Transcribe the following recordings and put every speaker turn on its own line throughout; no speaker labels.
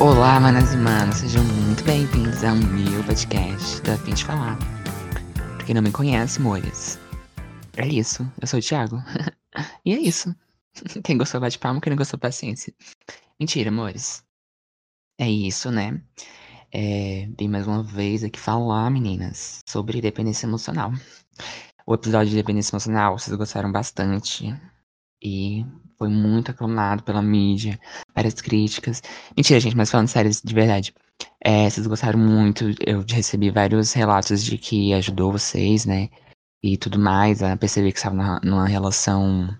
Olá, manas e manos, sejam muito bem-vindos ao meu podcast da Fim de Falar. Pra quem não me conhece, mores, é isso, eu sou o Thiago. e é isso. Quem gostou bate palma, quem não gostou paciência. Mentira, amores. É isso, né? É, vim mais uma vez aqui falar, meninas, sobre dependência emocional. O episódio de dependência emocional, vocês gostaram bastante. E foi muito aclamado pela mídia, várias críticas. Mentira, gente, mas falando sério, de verdade. É, vocês gostaram muito, eu recebi vários relatos de que ajudou vocês, né? E tudo mais, a perceber que estava numa relação,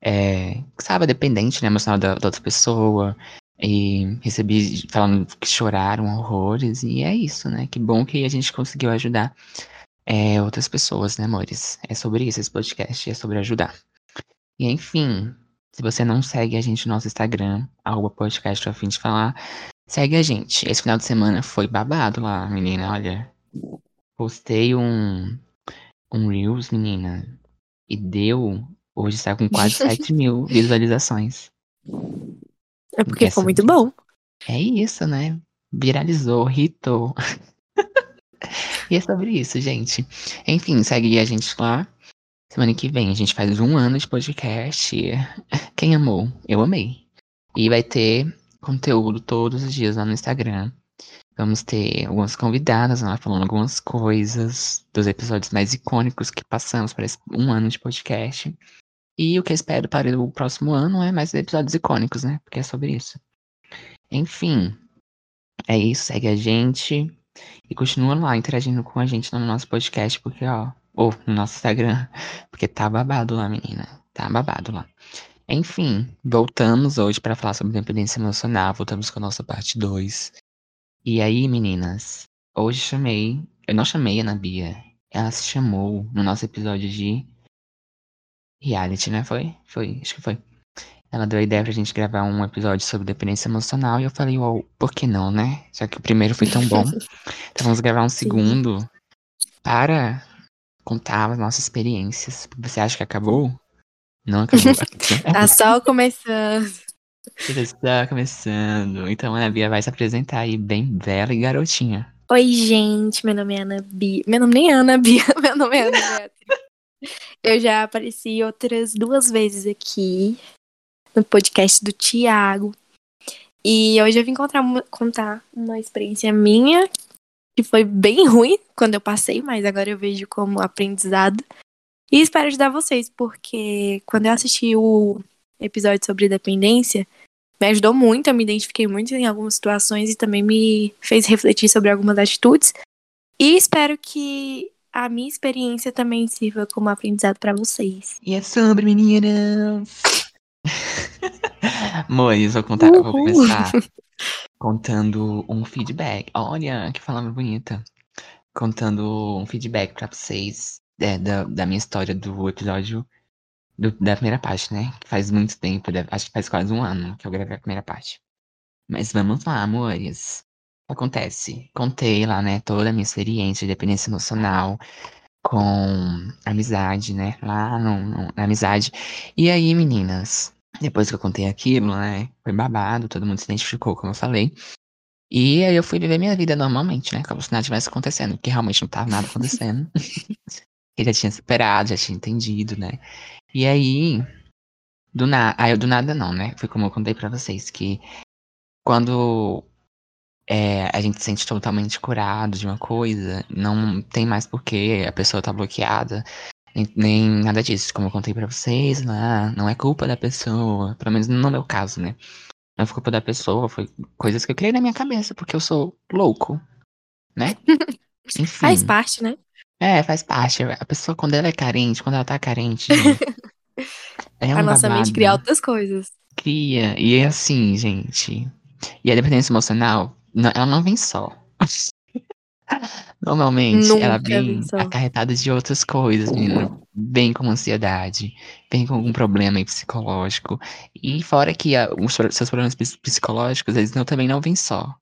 é, que estava dependente, né, emocional da, da outra pessoa. E recebi falando que choraram horrores, e é isso, né? Que bom que a gente conseguiu ajudar é, outras pessoas, né, amores? É sobre isso esse podcast, é sobre ajudar. E enfim, se você não segue a gente no nosso Instagram, arroba podcast a fim de falar, segue a gente. Esse final de semana foi babado lá, menina, olha. Postei um, um Reels, menina, e deu. Hoje está com quase 7 mil visualizações.
É porque foi muito bom.
É isso, né? Viralizou, hitou. E é sobre isso, gente. Enfim, segue a gente lá. Semana que vem a gente faz um ano de podcast. Quem amou? Eu amei. E vai ter conteúdo todos os dias lá no Instagram. Vamos ter algumas convidadas lá falando algumas coisas dos episódios mais icônicos que passamos para esse um ano de podcast. E o que eu espero para o próximo ano é mais episódios icônicos, né? Porque é sobre isso. Enfim, é isso. Segue a gente e continua lá interagindo com a gente no nosso podcast, porque, ó, ou no nosso Instagram, porque tá babado lá, menina. Tá babado lá. Enfim, voltamos hoje para falar sobre dependência emocional. Voltamos com a nossa parte 2. E aí, meninas, hoje chamei. Eu não chamei a Ana Bia. Ela se chamou no nosso episódio de reality, né? Foi? Foi, acho que foi. Ela deu a ideia pra gente gravar um episódio sobre dependência emocional e eu falei, uau, por que não, né? Já que o primeiro foi tão bom. então vamos gravar um segundo para contar as nossas experiências. Você acha que acabou? Não acabou.
tá só começando.
Está começando. Então a Ana Bia vai se apresentar aí bem bela e garotinha.
Oi, gente. Meu nome é Ana Bia. Meu nome nem é Ana Bia. Meu nome é Ana Beatriz. Eu já apareci outras duas vezes aqui no podcast do Tiago. E hoje eu vim contar, contar uma experiência minha, que foi bem ruim quando eu passei, mas agora eu vejo como aprendizado. E espero ajudar vocês, porque quando eu assisti o episódio sobre dependência, me ajudou muito, eu me identifiquei muito em algumas situações e também me fez refletir sobre algumas atitudes. E espero que a minha experiência também sirva como aprendizado para vocês.
E é sobre meninas. Mois, vou contar, vou começar contando um feedback. Olha, que palavra bonita. Contando um feedback para vocês é, da, da minha história do episódio do, da primeira parte, né? Que faz muito tempo, acho que faz quase um ano que eu gravei a primeira parte. Mas vamos lá, amores. Acontece. Contei lá, né, toda a minha experiência de dependência emocional com amizade, né? Lá no, no, na amizade. E aí, meninas, depois que eu contei aquilo, né? Foi babado, todo mundo se identificou, como eu falei. E aí eu fui viver minha vida normalmente, né? Como se nada tivesse acontecendo, porque realmente não tava nada acontecendo. Ele já tinha superado, já tinha entendido, né? E aí, do nada. Aí, do nada não, né? Foi como eu contei para vocês, que quando é, a gente se sente totalmente curado de uma coisa, não tem mais porquê, a pessoa tá bloqueada, nem, nem nada disso. Como eu contei para vocês lá, não é culpa da pessoa, pelo menos no meu caso, né? Não foi culpa da pessoa, foi coisas que eu criei na minha cabeça, porque eu sou louco, né?
Enfim. Faz parte, né?
É, faz parte. A pessoa, quando ela é carente, quando ela tá carente.
é um a nossa babado. mente cria outras coisas.
Cria. E é assim, gente. E a dependência emocional não, ela não vem só. Normalmente
Nunca
ela vem acarretada de outras coisas, menina. Vem com ansiedade, vem com algum problema psicológico. E fora que a, os seus problemas psicológicos, eles não, também não vêm só.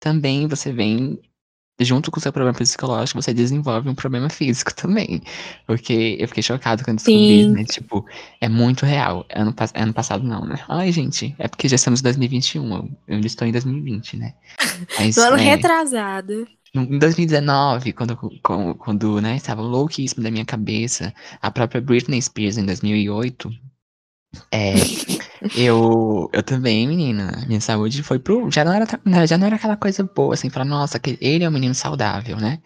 Também você vem junto com o seu problema psicológico, você desenvolve um problema físico também. Porque eu fiquei chocado quando descobri,
Sim.
né? Tipo, é muito real. Ano, ano passado não, né? Ai, gente, é porque já estamos em 2021. Eu, eu ainda estou em 2020, né? Mas,
No ano
é,
retrasado.
Em 2019, quando, quando, quando né, estava louquíssimo da minha cabeça, a própria Britney Spears em 2008, é, eu, eu também, menina, minha saúde foi pro. Já não era, já não era aquela coisa boa, assim, falar, nossa, que ele é um menino saudável, né?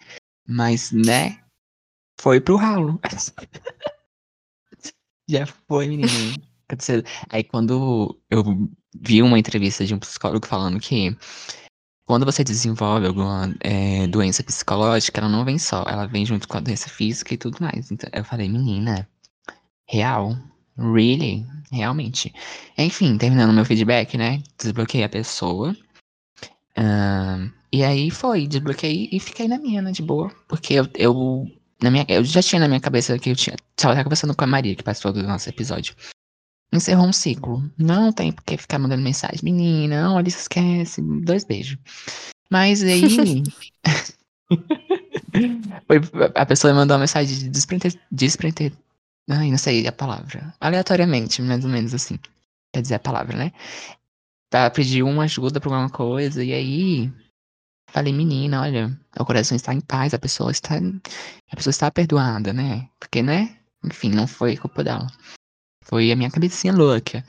Mas, né, foi pro ralo. Já foi, menino. Aconteceu. Aí quando eu vi uma entrevista de um psicólogo falando que quando você desenvolve alguma é, doença psicológica, ela não vem só, ela vem junto com a doença física e tudo mais. Então eu falei, menina, real? Really? Realmente. Enfim, terminando meu feedback, né? Desbloqueei a pessoa. E aí foi, desbloqueei e fiquei na minha, né? De boa. Porque eu, eu, na minha, eu já tinha na minha cabeça que eu tinha. Tava conversando com a Maria, que participou do nosso episódio. Encerrou um ciclo. Não tem por que ficar mandando mensagem. Menina, olha, esquece. Dois beijos. Mas aí. foi, a pessoa mandou uma mensagem de desprender. desprender Ai, não sei a palavra. Aleatoriamente, mais ou menos assim. Quer dizer a palavra, né? Pra pedir uma ajuda pra alguma coisa. E aí. Falei, menina, olha, o coração está em paz, a pessoa está. A pessoa está perdoada, né? Porque, né? Enfim, não foi culpa dela. Foi a minha cabecinha louca.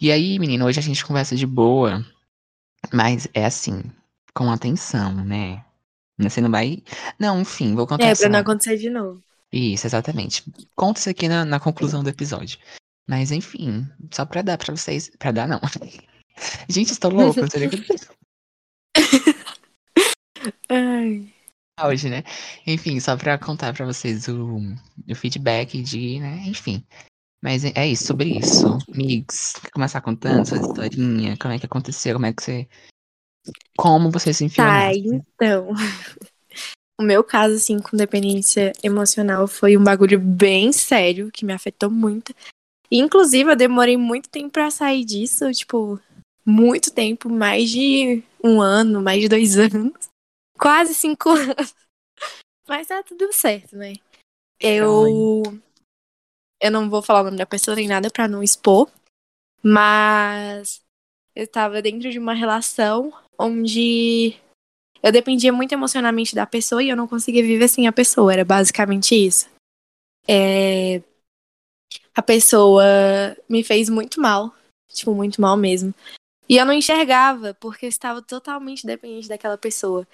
E aí, menina, hoje a gente conversa de boa. Mas é assim, com atenção, né? Você não vai. Não, enfim, vou contar
É,
essa-
pra não acontecer de novo.
Isso, exatamente. Conta isso aqui na, na conclusão do episódio. Mas enfim, só pra dar pra vocês. Pra dar, não. Gente, estou louco, não sei o que
Ai.
hoje, né? Enfim, só pra contar pra vocês o, o feedback de, né? Enfim. Mas é, isso, sobre isso. Mix, quer começar contando sua historinha? Como é que aconteceu? Como é que você. Como você se enfiou
Tá,
nessa?
então. O meu caso, assim, com dependência emocional foi um bagulho bem sério, que me afetou muito. E, inclusive, eu demorei muito tempo pra sair disso, tipo, muito tempo mais de um ano, mais de dois anos. Quase cinco anos. Mas tá tudo certo, né? Eu. Eu não vou falar o nome da pessoa nem nada pra não expor. Mas eu tava dentro de uma relação onde eu dependia muito emocionalmente da pessoa e eu não conseguia viver sem a pessoa. Era basicamente isso. É, A pessoa me fez muito mal. Tipo, muito mal mesmo. E eu não enxergava, porque eu estava totalmente dependente daquela pessoa.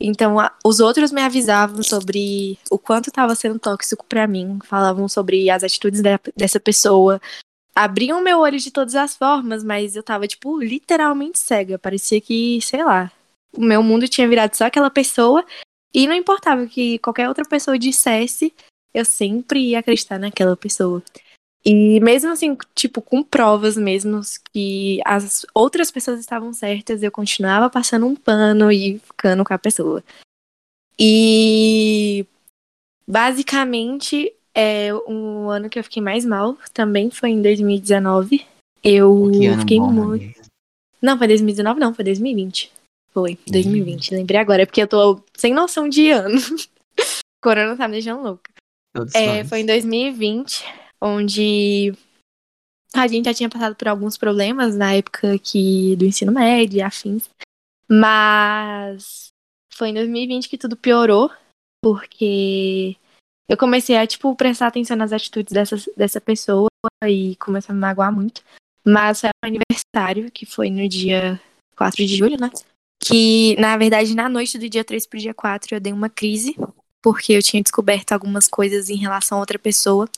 Então, a- os outros me avisavam sobre o quanto estava sendo tóxico pra mim. Falavam sobre as atitudes da- dessa pessoa. Abriam meu olho de todas as formas, mas eu tava, tipo, literalmente cega. Parecia que, sei lá, o meu mundo tinha virado só aquela pessoa. E não importava o que qualquer outra pessoa dissesse, eu sempre ia acreditar naquela pessoa. E mesmo assim, tipo, com provas mesmo que as outras pessoas estavam certas, eu continuava passando um pano e ficando com a pessoa. E basicamente, é um ano que eu fiquei mais mal também foi em 2019. Eu fiquei
bom,
muito.
Maria.
Não, foi 2019, não, foi 2020. Foi, 2020. Lembrei agora, é porque eu tô sem noção de ano. Corona tá me deixando louca. É, foi em 2020, onde a gente já tinha passado por alguns problemas na época que, do ensino médio e afins. Mas foi em 2020 que tudo piorou, porque eu comecei a, tipo, prestar atenção nas atitudes dessa, dessa pessoa e começou a me magoar muito. Mas foi meu aniversário, que foi no dia 4 de julho, né? Que, na verdade, na noite do dia 3 pro dia 4, eu dei uma crise porque eu tinha descoberto algumas coisas em relação a outra pessoa.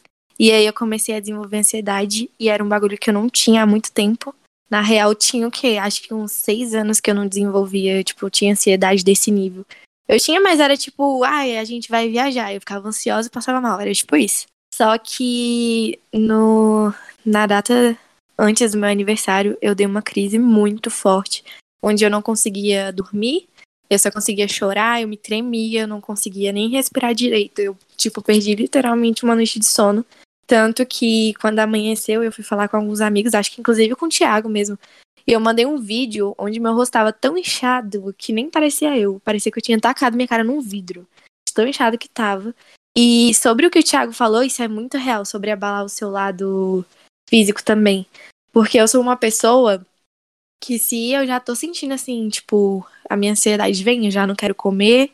E aí eu comecei a desenvolver ansiedade e era um bagulho que eu não tinha há muito tempo. Na real, tinha o quê? Acho que uns seis anos que eu não desenvolvia, tipo, eu tinha ansiedade desse nível. Eu tinha, mas era tipo, ai, a gente vai viajar. Eu ficava ansiosa e passava mal, era tipo isso. Só que no, na data antes do meu aniversário, eu dei uma crise muito forte, onde eu não conseguia dormir, eu só conseguia chorar, eu me tremia, eu não conseguia nem respirar direito. Eu, tipo, perdi literalmente uma noite de sono. Tanto que quando amanheceu, eu fui falar com alguns amigos, acho que inclusive com o Thiago mesmo. E eu mandei um vídeo onde meu rosto tava tão inchado que nem parecia eu. Parecia que eu tinha tacado minha cara num vidro. Tão inchado que tava. E sobre o que o Thiago falou, isso é muito real, sobre abalar o seu lado físico também. Porque eu sou uma pessoa que se eu já tô sentindo assim, tipo, a minha ansiedade vem, eu já não quero comer,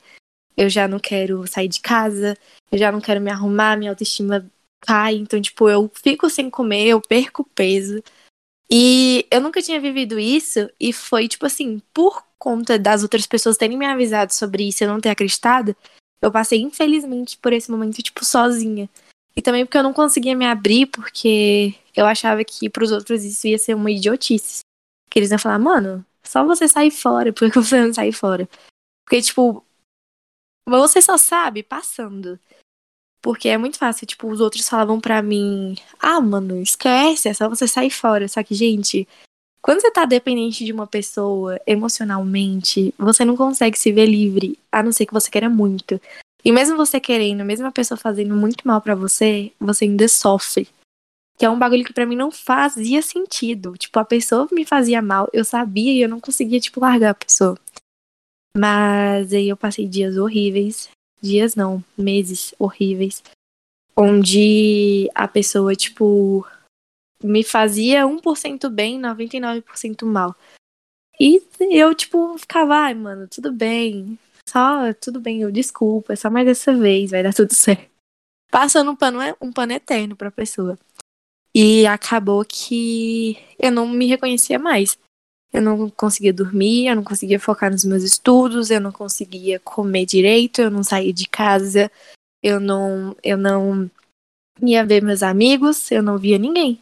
eu já não quero sair de casa, eu já não quero me arrumar, minha autoestima cai. Então, tipo, eu fico sem comer, eu perco peso. E eu nunca tinha vivido isso, e foi, tipo assim, por conta das outras pessoas terem me avisado sobre isso e eu não ter acreditado, eu passei, infelizmente, por esse momento, tipo, sozinha. E também porque eu não conseguia me abrir, porque eu achava que pros outros isso ia ser uma idiotice. Que eles iam falar, mano, só você sair fora, por que você não sair fora? Porque, tipo, você só sabe passando. Porque é muito fácil, tipo, os outros falavam pra mim, ah, mano, esquece, é só você sair fora. Só que, gente, quando você tá dependente de uma pessoa emocionalmente, você não consegue se ver livre, a não ser que você queira muito. E mesmo você querendo, mesmo a pessoa fazendo muito mal para você, você ainda sofre. Que é um bagulho que para mim não fazia sentido. Tipo, a pessoa me fazia mal, eu sabia e eu não conseguia, tipo, largar a pessoa. Mas aí eu passei dias horríveis. Dias não, meses horríveis. Onde a pessoa, tipo, me fazia 1% bem, 99% mal. E eu, tipo, ficava, ai, mano, tudo bem. Só, tudo bem, eu desculpa, é só mais dessa vez, vai dar tudo certo. Passando um pano, um pano eterno pra pessoa. E acabou que eu não me reconhecia mais. Eu não conseguia dormir, eu não conseguia focar nos meus estudos, eu não conseguia comer direito, eu não saía de casa, eu não, eu não ia ver meus amigos, eu não via ninguém.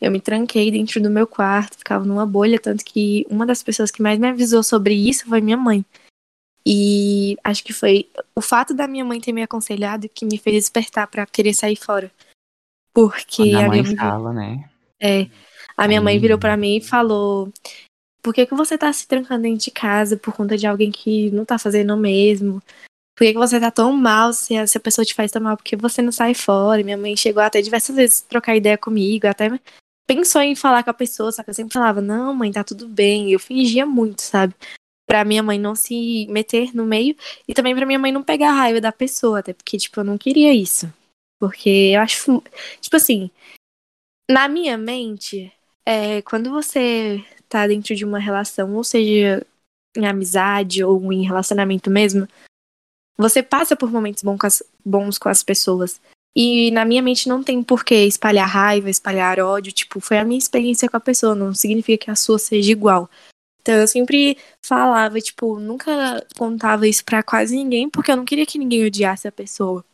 Eu me tranquei dentro do meu quarto, ficava numa bolha, tanto que uma das pessoas que mais me avisou sobre isso foi minha mãe. E acho que foi o fato da minha mãe ter me aconselhado que me fez despertar para querer sair fora. Porque
Quando a,
a
mãe
minha mãe,
fala, né?
é, a minha mãe
Aí-
virou para mim e falou: Por que, que você tá se trancando dentro de casa por conta de alguém que não tá fazendo o mesmo? Por que, que você tá tão mal se a, se a pessoa te faz tão mal? Porque você não sai fora? Minha mãe chegou até diversas vezes trocar ideia comigo, até pensou em falar com a pessoa, só que eu sempre falava: Não, mãe, tá tudo bem. Eu fingia muito, sabe? Pra minha mãe não se meter no meio e também pra minha mãe não pegar a raiva da pessoa, até porque, tipo, eu não queria isso. Porque eu acho, tipo assim, na minha mente, é, quando você tá dentro de uma relação, ou seja, em amizade ou em relacionamento mesmo, você passa por momentos bons com as, pessoas. E na minha mente não tem por que espalhar raiva, espalhar ódio. Tipo, foi a minha experiência com a pessoa, não significa que a sua seja igual. Então eu sempre falava, tipo, nunca contava isso pra quase ninguém, porque eu não queria que ninguém odiasse a pessoa.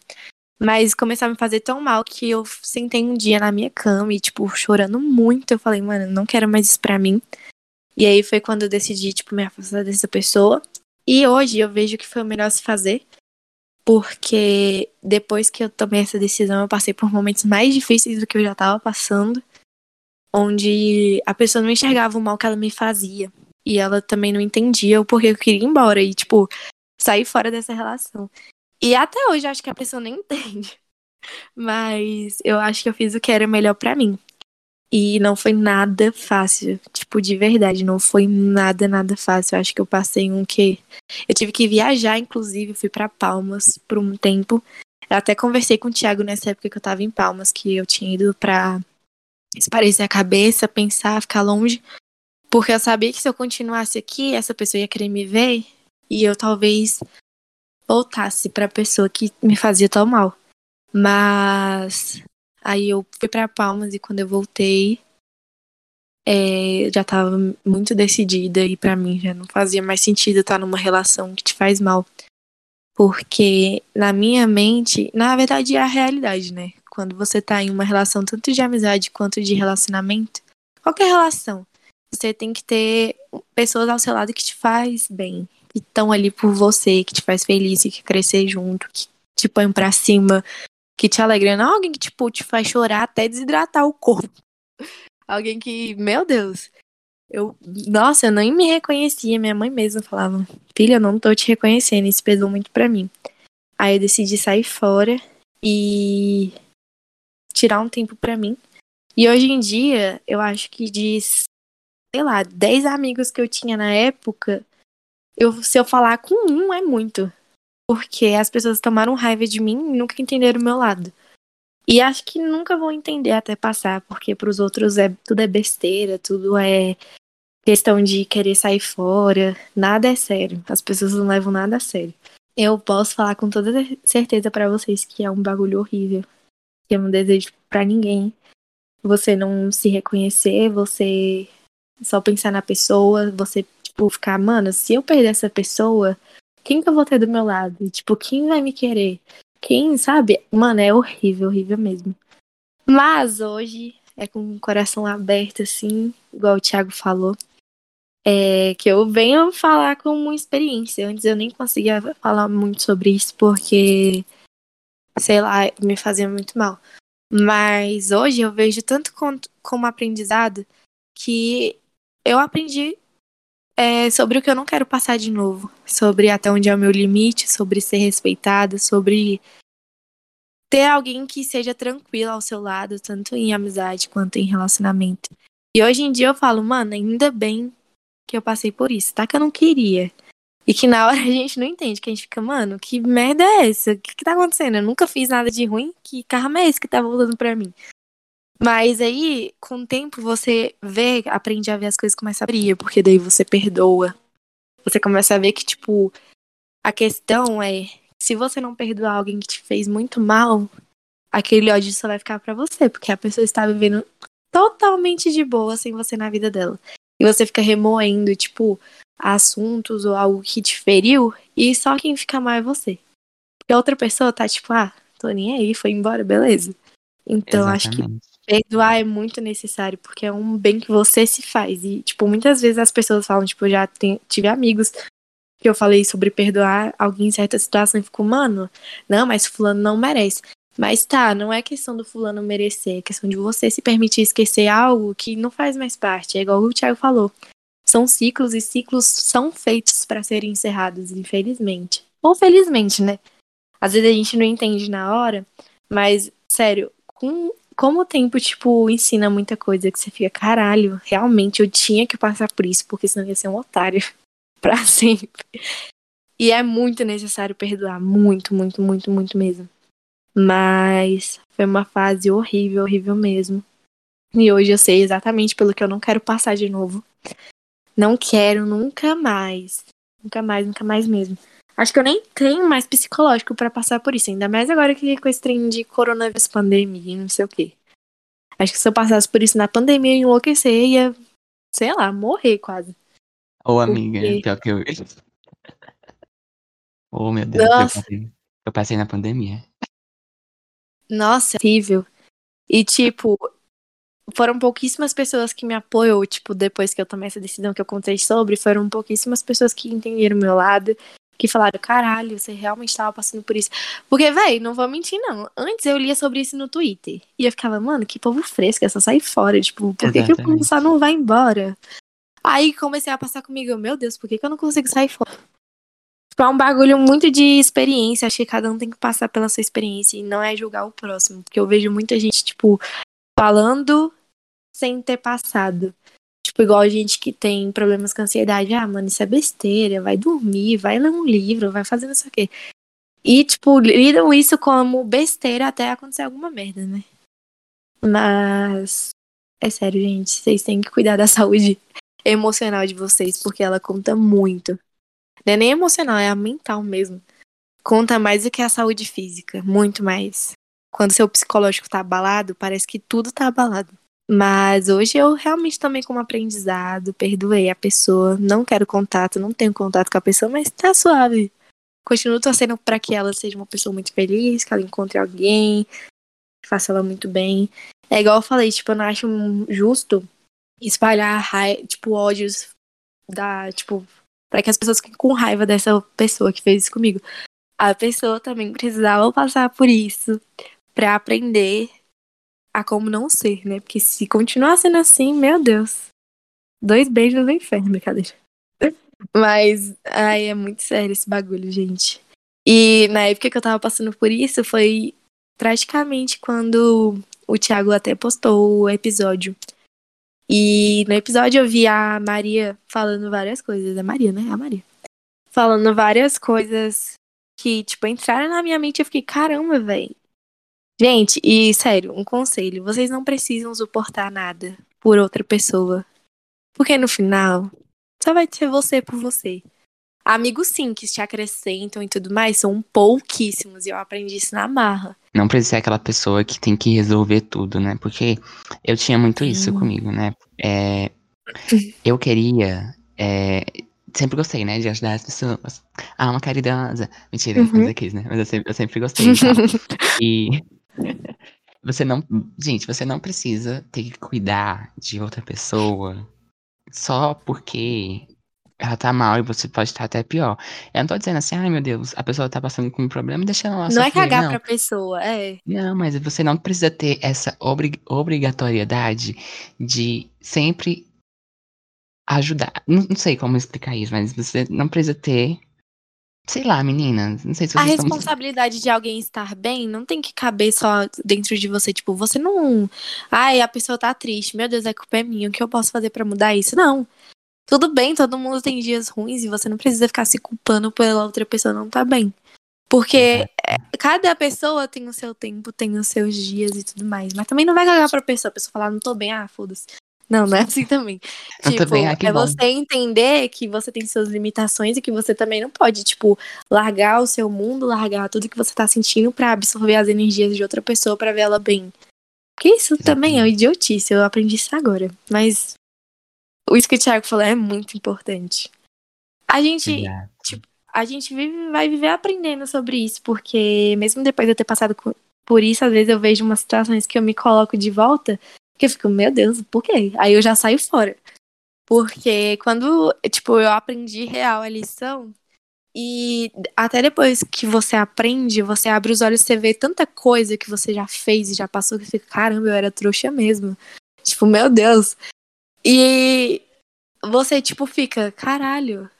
Mas começou a me fazer tão mal que eu sentei um dia na minha cama e, tipo, chorando muito. Eu falei, mano, não quero mais isso pra mim. E aí foi quando eu decidi, tipo, me afastar dessa pessoa. E hoje eu vejo que foi o melhor se fazer. Porque depois que eu tomei essa decisão, eu passei por momentos mais difíceis do que eu já tava passando. Onde a pessoa não enxergava o mal que ela me fazia. E ela também não entendia o porquê eu queria ir embora. E, tipo, sair fora dessa relação. E até hoje eu acho que a pessoa nem entende. Mas eu acho que eu fiz o que era melhor pra mim. E não foi nada fácil. Tipo, de verdade, não foi nada, nada fácil. Eu acho que eu passei um que. Eu tive que viajar, inclusive, fui pra Palmas por um tempo. Eu até conversei com o Thiago nessa época que eu tava em Palmas, que eu tinha ido pra esparecer a cabeça, pensar, ficar longe. Porque eu sabia que se eu continuasse aqui, essa pessoa ia querer me ver e eu talvez voltasse pra pessoa que me fazia tão mal. Mas aí eu fui pra Palmas e quando eu voltei, é, já tava muito decidida e pra mim já não fazia mais sentido estar numa relação que te faz mal. Porque na minha mente, na verdade é a realidade, né? Quando você tá em uma relação tanto de amizade quanto de relacionamento, qualquer relação, você tem que ter pessoas ao seu lado que te faz bem, que estão ali por você, que te faz feliz, que crescer junto, que te põe pra cima, que te alegra. Não alguém que, tipo, te faz chorar até desidratar o corpo. Alguém que, meu Deus, eu, nossa, eu nem me reconhecia. Minha mãe mesma falava, filha, eu não tô te reconhecendo. Isso pesou muito pra mim. Aí eu decidi sair fora e tirar um tempo pra mim. E hoje em dia, eu acho que de sei lá, 10 amigos que eu tinha na época, eu, se eu falar com um é muito. Porque as pessoas tomaram raiva de mim e nunca entenderam o meu lado. E acho que nunca vão entender até passar, porque pros outros é tudo é besteira, tudo é questão de querer sair fora, nada é sério. As pessoas não levam nada a sério. Eu posso falar com toda certeza para vocês que é um bagulho horrível. Que eu não desejo para ninguém. Você não se reconhecer, você só pensar na pessoa, você, tipo, ficar, mano, se eu perder essa pessoa, quem que eu vou ter do meu lado? Tipo, quem vai me querer? Quem, sabe? Mano, é horrível, horrível mesmo. Mas hoje é com o coração aberto, assim, igual o Thiago falou. É, que eu venho falar com uma experiência. Antes eu nem conseguia falar muito sobre isso porque, sei lá, me fazia muito mal. Mas hoje eu vejo tanto como aprendizado que eu aprendi é, sobre o que eu não quero passar de novo. Sobre até onde é o meu limite, sobre ser respeitada, sobre ter alguém que seja tranquilo ao seu lado, tanto em amizade quanto em relacionamento. E hoje em dia eu falo, mano, ainda bem que eu passei por isso, tá? Que eu não queria. E que na hora a gente não entende, que a gente fica, mano, que merda é essa? O que, que tá acontecendo? Eu nunca fiz nada de ruim, que karma é esse que tá voltando pra mim? Mas aí, com o tempo, você vê, aprende a ver as coisas começam a abrir, porque daí você perdoa. Você começa a ver que, tipo, a questão é, se você não perdoar alguém que te fez muito mal, aquele ódio só vai ficar para você, porque a pessoa está vivendo totalmente de boa sem você na vida dela e você fica remoendo, tipo, assuntos ou algo que te feriu, e só quem fica mal é você. Porque a outra pessoa tá tipo, ah, tô nem aí, foi embora, beleza. Então Exatamente. acho que perdoar é muito necessário, porque é um bem que você se faz. E, tipo, muitas vezes as pessoas falam, tipo, eu já tive amigos que eu falei sobre perdoar alguém em certa situação e ficou, mano, não, mas fulano não merece. Mas tá, não é questão do fulano merecer, é questão de você se permitir esquecer algo que não faz mais parte. É igual o Thiago falou. São ciclos e ciclos são feitos para serem encerrados, infelizmente. Ou felizmente, né? Às vezes a gente não entende na hora, mas, sério, com, como o tempo, tipo, ensina muita coisa que você fica, caralho, realmente eu tinha que passar por isso, porque senão ia ser um otário pra sempre. E é muito necessário perdoar, muito, muito, muito, muito mesmo. Mas foi uma fase horrível, horrível mesmo. E hoje eu sei exatamente pelo que eu não quero passar de novo. Não quero nunca mais. Nunca mais, nunca mais mesmo. Acho que eu nem tenho mais psicológico para passar por isso. Ainda mais agora que com esse trem de coronavírus, pandemia, não sei o quê. Acho que se eu passasse por isso na pandemia, eu ia enlouquecer, ia, sei lá, morrer quase.
Ô, oh, amiga, Porque... pior que eu. oh, meu Deus, eu passei, eu passei na pandemia.
Nossa, horrível. E, tipo, foram pouquíssimas pessoas que me apoiou, tipo, depois que eu tomei essa decisão que eu contei sobre, foram pouquíssimas pessoas que entenderam o meu lado, que falaram, caralho, você realmente estava passando por isso. Porque, velho, não vou mentir, não. Antes eu lia sobre isso no Twitter. E eu ficava, mano, que povo fresco, é só sair fora. Tipo, por que, que o povo só não vai embora? Aí comecei a passar comigo, meu Deus, por que, que eu não consigo sair fora? Tipo, é um bagulho muito de experiência. Acho que cada um tem que passar pela sua experiência e não é julgar o próximo. Porque eu vejo muita gente, tipo, falando sem ter passado. Tipo, igual gente que tem problemas com ansiedade. Ah, mano, isso é besteira. Vai dormir, vai ler um livro, vai fazer isso aqui. E, tipo, lidam isso como besteira até acontecer alguma merda, né? Mas. É sério, gente. Vocês têm que cuidar da saúde emocional de vocês, porque ela conta muito. Não é nem emocional, é a mental mesmo. Conta mais do que a saúde física, muito mais. Quando seu psicológico tá abalado, parece que tudo tá abalado. Mas hoje eu realmente tomei como aprendizado, perdoei a pessoa, não quero contato, não tenho contato com a pessoa, mas tá suave. Continuo torcendo para que ela seja uma pessoa muito feliz, que ela encontre alguém, que faça ela muito bem. É igual eu falei, tipo, eu não acho justo espalhar, tipo, ódios da, tipo, para que as pessoas fiquem com raiva dessa pessoa que fez isso comigo. A pessoa também precisava passar por isso para aprender a como não ser, né? Porque se continuar sendo assim, meu Deus. Dois beijos no inferno, brincadeira. Mas, ai, é muito sério esse bagulho, gente. E na época que eu tava passando por isso, foi praticamente quando o Thiago até postou o episódio. E no episódio eu vi a Maria falando várias coisas. É Maria, né? A Maria. Falando várias coisas que, tipo, entraram na minha mente eu fiquei, caramba, velho. Gente, e sério, um conselho: vocês não precisam suportar nada por outra pessoa. Porque no final, só vai ser você por você. Amigos sim, que te acrescentam e tudo mais, são pouquíssimos. E eu aprendi isso na marra.
Não precisa ser aquela pessoa que tem que resolver tudo, né? Porque eu tinha muito isso comigo, né? É, eu queria. é, sempre gostei, né? De ajudar as pessoas. Ah, uma caridosa. Mentira,
Uhum.
mas aqui, né? Mas eu sempre, eu sempre gostei e tal. E você não. Gente, você não precisa ter que cuidar de outra pessoa só porque ela tá mal e você pode estar até pior. Eu não tô dizendo assim, ai meu Deus, a pessoa tá passando com um problema, deixa ela lá
Não é
sofrer.
cagar
não.
pra pessoa, é.
Não, mas você não precisa ter essa obri- obrigatoriedade de sempre ajudar. Não, não sei como explicar isso, mas você não precisa ter. Sei lá, meninas. Não sei se
A
vocês estão.
responsabilidade de alguém estar bem não tem que caber só dentro de você. Tipo, você não. Ai, a pessoa tá triste. Meu Deus, a culpa é minha. O que eu posso fazer pra mudar isso? Não. Tudo bem, todo mundo tem dias ruins e você não precisa ficar se culpando pela outra pessoa não tá bem. Porque é, cada pessoa tem o seu tempo, tem os seus dias e tudo mais. Mas também não vai cagar pra pessoa. A pessoa falar, não tô bem, ah, foda-se. Não, não é assim também.
Tô
tipo,
bem, ah,
é
bom.
você entender que você tem suas limitações e que você também não pode, tipo, largar o seu mundo, largar tudo que você tá sentindo pra absorver as energias de outra pessoa pra ver ela bem. Porque isso também é uma idiotice, eu aprendi isso agora. Mas o isso que o Thiago falou é muito importante. A gente,
Exato.
a gente vive, vai viver aprendendo sobre isso, porque mesmo depois de eu ter passado por isso, às vezes eu vejo umas situações que eu me coloco de volta, que eu fico, meu Deus, por quê? Aí eu já saio fora. Porque quando, tipo, eu aprendi real a lição, e até depois que você aprende, você abre os olhos, você vê tanta coisa que você já fez e já passou, que fica, caramba, eu era trouxa mesmo. Tipo, meu Deus. E você, tipo, fica, caralho.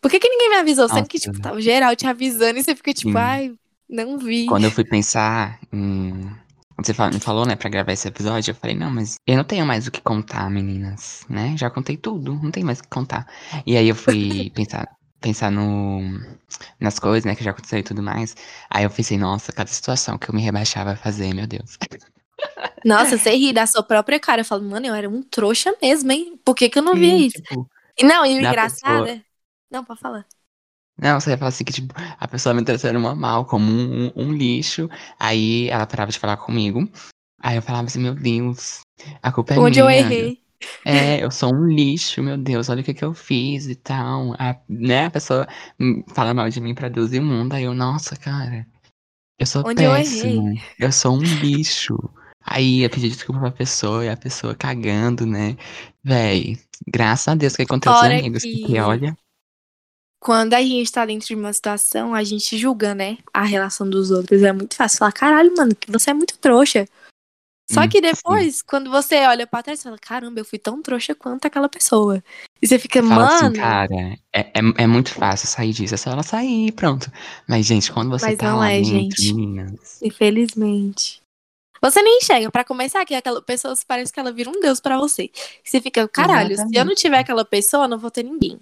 Por que, que ninguém me avisou? Sendo que, tipo, tava geral te avisando e você fica, tipo,
Sim.
ai, não vi.
Quando eu fui pensar em. Você me falou, né, pra gravar esse episódio, eu falei, não, mas eu não tenho mais o que contar, meninas, né? Já contei tudo, não tem mais o que contar. E aí eu fui pensar, pensar no, nas coisas, né, que já aconteceu e tudo mais. Aí eu pensei, nossa, cada situação que eu me rebaixava a fazer, meu Deus.
Nossa, você ri da sua própria cara. Eu falo, mano, eu era um trouxa mesmo, hein? Por que, que eu não via
Sim,
isso?
tipo,
não, e o engraçado
pessoa-
é. Não, pode falar.
Não, você ia falar assim que, tipo, a pessoa me tratando uma mal, como um, um lixo. Aí ela parava de falar comigo. Aí eu falava assim, meu Deus, a culpa é
Onde eu
minha.
errei.
É, eu sou um lixo, meu Deus, olha o que que eu fiz e tal. A, né, a pessoa hum, fala mal de mim pra Deus e o mundo. Aí eu, nossa, cara, eu sou
Onde eu
péssimo. Eu, sou um lixo. Aí eu pedi desculpa pra pessoa e a pessoa cagando, né? Véi, graças a Deus que aconteceu
Fora
amigos.
que-
Porque olha,
Quando a gente tá dentro de uma situação, a gente julga, né? A relação dos outros. É muito fácil falar, caralho, mano, que você é muito trouxa. Só
Hum,
que depois, quando você olha pra trás, você fala, caramba, eu fui tão trouxa quanto aquela pessoa. E você fica,
fala
mano.
assim, cara, é, é, é muito fácil sair disso. É só ela sair e pronto. Mas, gente, quando você
Mas
tá lá
é,
dentro,
gente.
meninas.
Infelizmente. Você nem enxerga. Pra começar, que aquela pessoa parece que ela vira um deus pra você. Você fica, caralho, se eu não
Exatamente.
tiver aquela pessoa, eu não vou ter ninguém.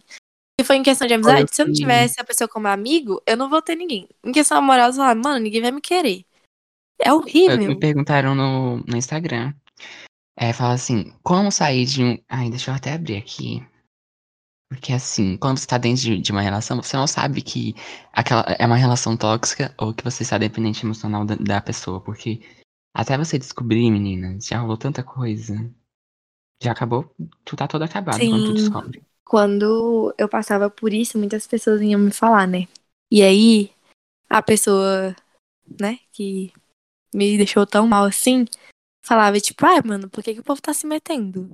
Se for em questão de amizade, se eu não tiver essa pessoa como amigo, eu não vou ter ninguém. Em questão amorosa, fala, mano, ninguém vai me querer. É
Foi
horrível.
me perguntaram no, no Instagram. É, fala assim, como sair de um. Ai, deixa eu até abrir aqui. Porque assim, quando você tá dentro de, de uma relação, você não sabe que aquela é uma relação tóxica ou que você está dependente emocional da, da pessoa. Porque até você descobrir, meninas, já rolou tanta coisa. Já acabou, tu tá todo acabado quando tu
Sim.
descobre.
Quando eu passava por isso, muitas pessoas iam me falar, né? E aí, a pessoa, né, que me deixou tão mal assim, falava, tipo, ah, mano, por que, que o povo tá se metendo?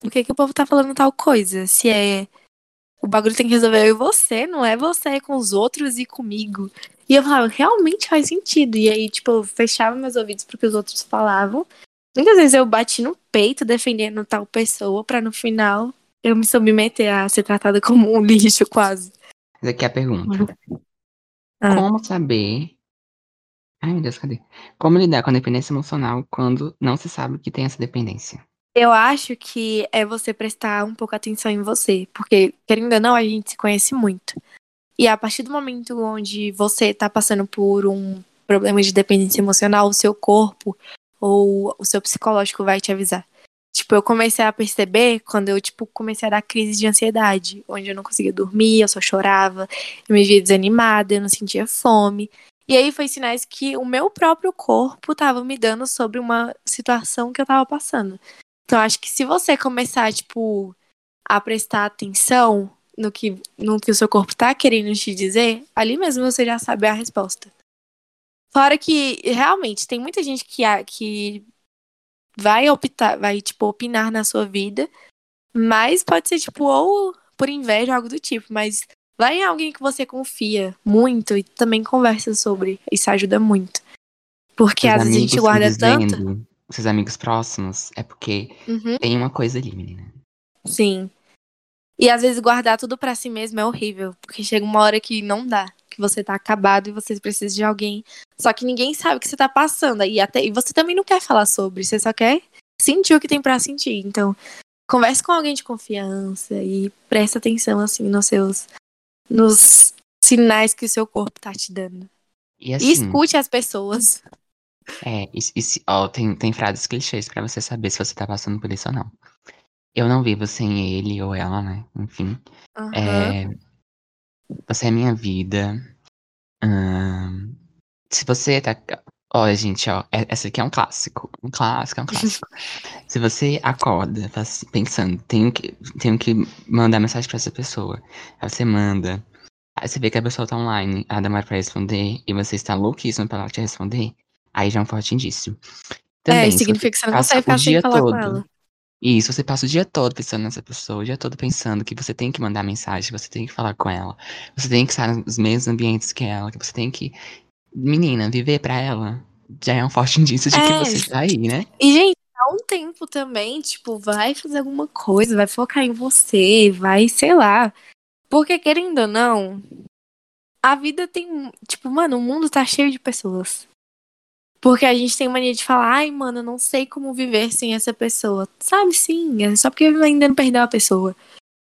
Por que, que o povo tá falando tal coisa? Se é. O bagulho tem que resolver eu e você, não é você com os outros e comigo. E eu falava, realmente faz sentido. E aí, tipo, eu fechava meus ouvidos pro que os outros falavam. Muitas vezes eu bati no peito defendendo tal pessoa pra no final eu me submeter a ser tratada como um lixo, quase.
Mas aqui é a pergunta.
Ah.
Como saber. Ai, meu Deus, cadê? Como lidar com a dependência emocional quando não se sabe que tem essa dependência?
Eu acho que é você prestar um pouco atenção em você, porque, querendo ou não, a gente se conhece muito. E a partir do momento onde você tá passando por um problema de dependência emocional, o seu corpo ou o seu psicológico vai te avisar. Tipo, eu comecei a perceber quando eu, tipo, comecei a dar crise de ansiedade, onde eu não conseguia dormir, eu só chorava, eu me via desanimada, eu não sentia fome. E aí foi sinais que o meu próprio corpo tava me dando sobre uma situação que eu tava passando. Então, acho que se você começar, tipo, a prestar atenção no que, no que o seu corpo tá querendo te dizer, ali mesmo você já sabe a resposta. Fora que, realmente, tem muita gente que, que vai optar, vai, tipo, opinar na sua vida, mas pode ser, tipo, ou por inveja, algo do tipo, mas vai em alguém que você confia muito e também conversa sobre. Isso ajuda muito. Porque às vezes a gente guarda tanto.
Seus amigos próximos, é porque uhum. tem uma coisa ali, menina.
Sim. E às vezes guardar tudo para si mesmo é horrível, porque chega uma hora que não dá, que você tá acabado e você precisa de alguém. Só que ninguém sabe o que você tá passando e até e você também não quer falar sobre, você só quer sentir o que tem para sentir. Então, converse com alguém de confiança e preste atenção assim nos seus nos sinais que o seu corpo tá te dando.
E, assim,
e escute as pessoas.
É, e, e, ó, tem, tem frases clichês para você saber se você tá passando por isso ou não. Eu não vivo sem ele ou ela, né? Enfim.
Uhum.
É, você é minha vida. Hum, se você tá. Olha, gente, ó. É, essa aqui é um clássico. Um clássico, é um clássico. se você acorda assim, pensando, tenho que, tenho que mandar mensagem pra essa pessoa. Aí você manda. Aí você vê que a pessoa tá online, ela demora pra responder, e você está louquíssimo pra ela te responder, aí já é um forte indício.
Também, é, significa que você não consegue ficar sem falar todo, com ela.
E isso, você passa o dia todo pensando nessa pessoa, o dia todo pensando que você tem que mandar mensagem, que você tem que falar com ela, você tem que estar nos mesmos ambientes que ela, que você tem que. Menina, viver pra ela já é um forte indício de é. que você tá aí, né?
E, gente, há um tempo também, tipo, vai fazer alguma coisa, vai focar em você, vai, sei lá. Porque, querendo ou não, a vida tem. Tipo, mano, o mundo tá cheio de pessoas. Porque a gente tem mania de falar, ai, mano, eu não sei como viver sem essa pessoa. Sabe, sim, é só porque ainda não perdeu a pessoa.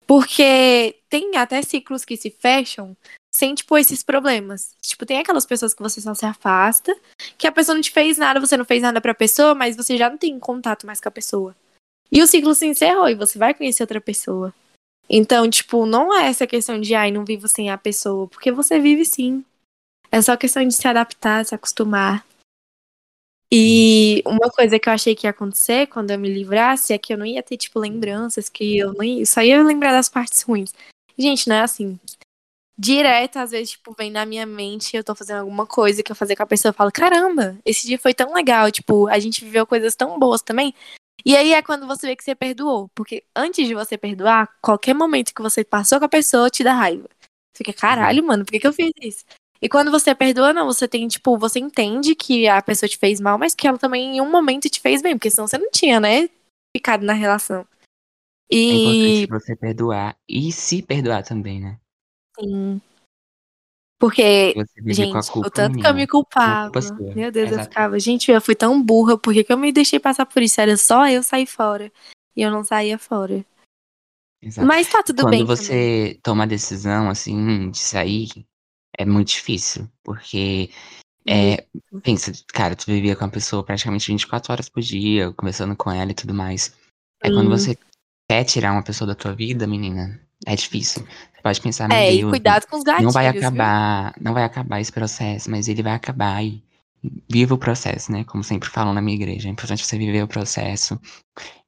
Porque tem até ciclos que se fecham sem, tipo, esses problemas. Tipo, tem aquelas pessoas que você só se afasta, que a pessoa não te fez nada, você não fez nada pra pessoa, mas você já não tem contato mais com a pessoa. E o ciclo se encerrou e você vai conhecer outra pessoa. Então, tipo, não é essa questão de, ai, não vivo sem a pessoa, porque você vive sim. É só questão de se adaptar, se acostumar. E uma coisa que eu achei que ia acontecer quando eu me livrasse é que eu não ia ter, tipo, lembranças, que eu não ia, só ia lembrar das partes ruins. Gente, não é assim. Direto, às vezes, tipo, vem na minha mente, eu tô fazendo alguma coisa que eu fazer com a pessoa, eu falo, caramba, esse dia foi tão legal, tipo, a gente viveu coisas tão boas também. E aí é quando você vê que você perdoou. Porque antes de você perdoar, qualquer momento que você passou com a pessoa te dá raiva. Você fica, caralho, mano, por que, que eu fiz isso? E quando você perdoa, não, você tem, tipo, você entende que a pessoa te fez mal, mas que ela também em um momento te fez bem, porque senão você não tinha, né, ficado na relação.
E... É importante você perdoar e se perdoar também, né?
Sim. Porque, gente, o tanto que eu me culpava. Meu Deus, eu ficava, gente, eu fui tão burra, por que, que eu me deixei passar por isso? Era só eu sair fora. E eu não saía fora. Exato. Mas tá tudo
Quando
bem.
Quando você também. toma a decisão, assim, de sair, é muito difícil, porque é, pensa, cara, tu vivia com a pessoa praticamente 24 horas por dia, conversando com ela e tudo mais. É hum. quando você quer tirar uma pessoa da tua vida, menina, é difícil. Você pode pensar, meu
é,
Deus,
e cuidado com os gatilhos,
não vai acabar, viu? não vai acabar esse processo, mas ele vai acabar e viva o processo, né? Como sempre falam na minha igreja, é importante você viver o processo.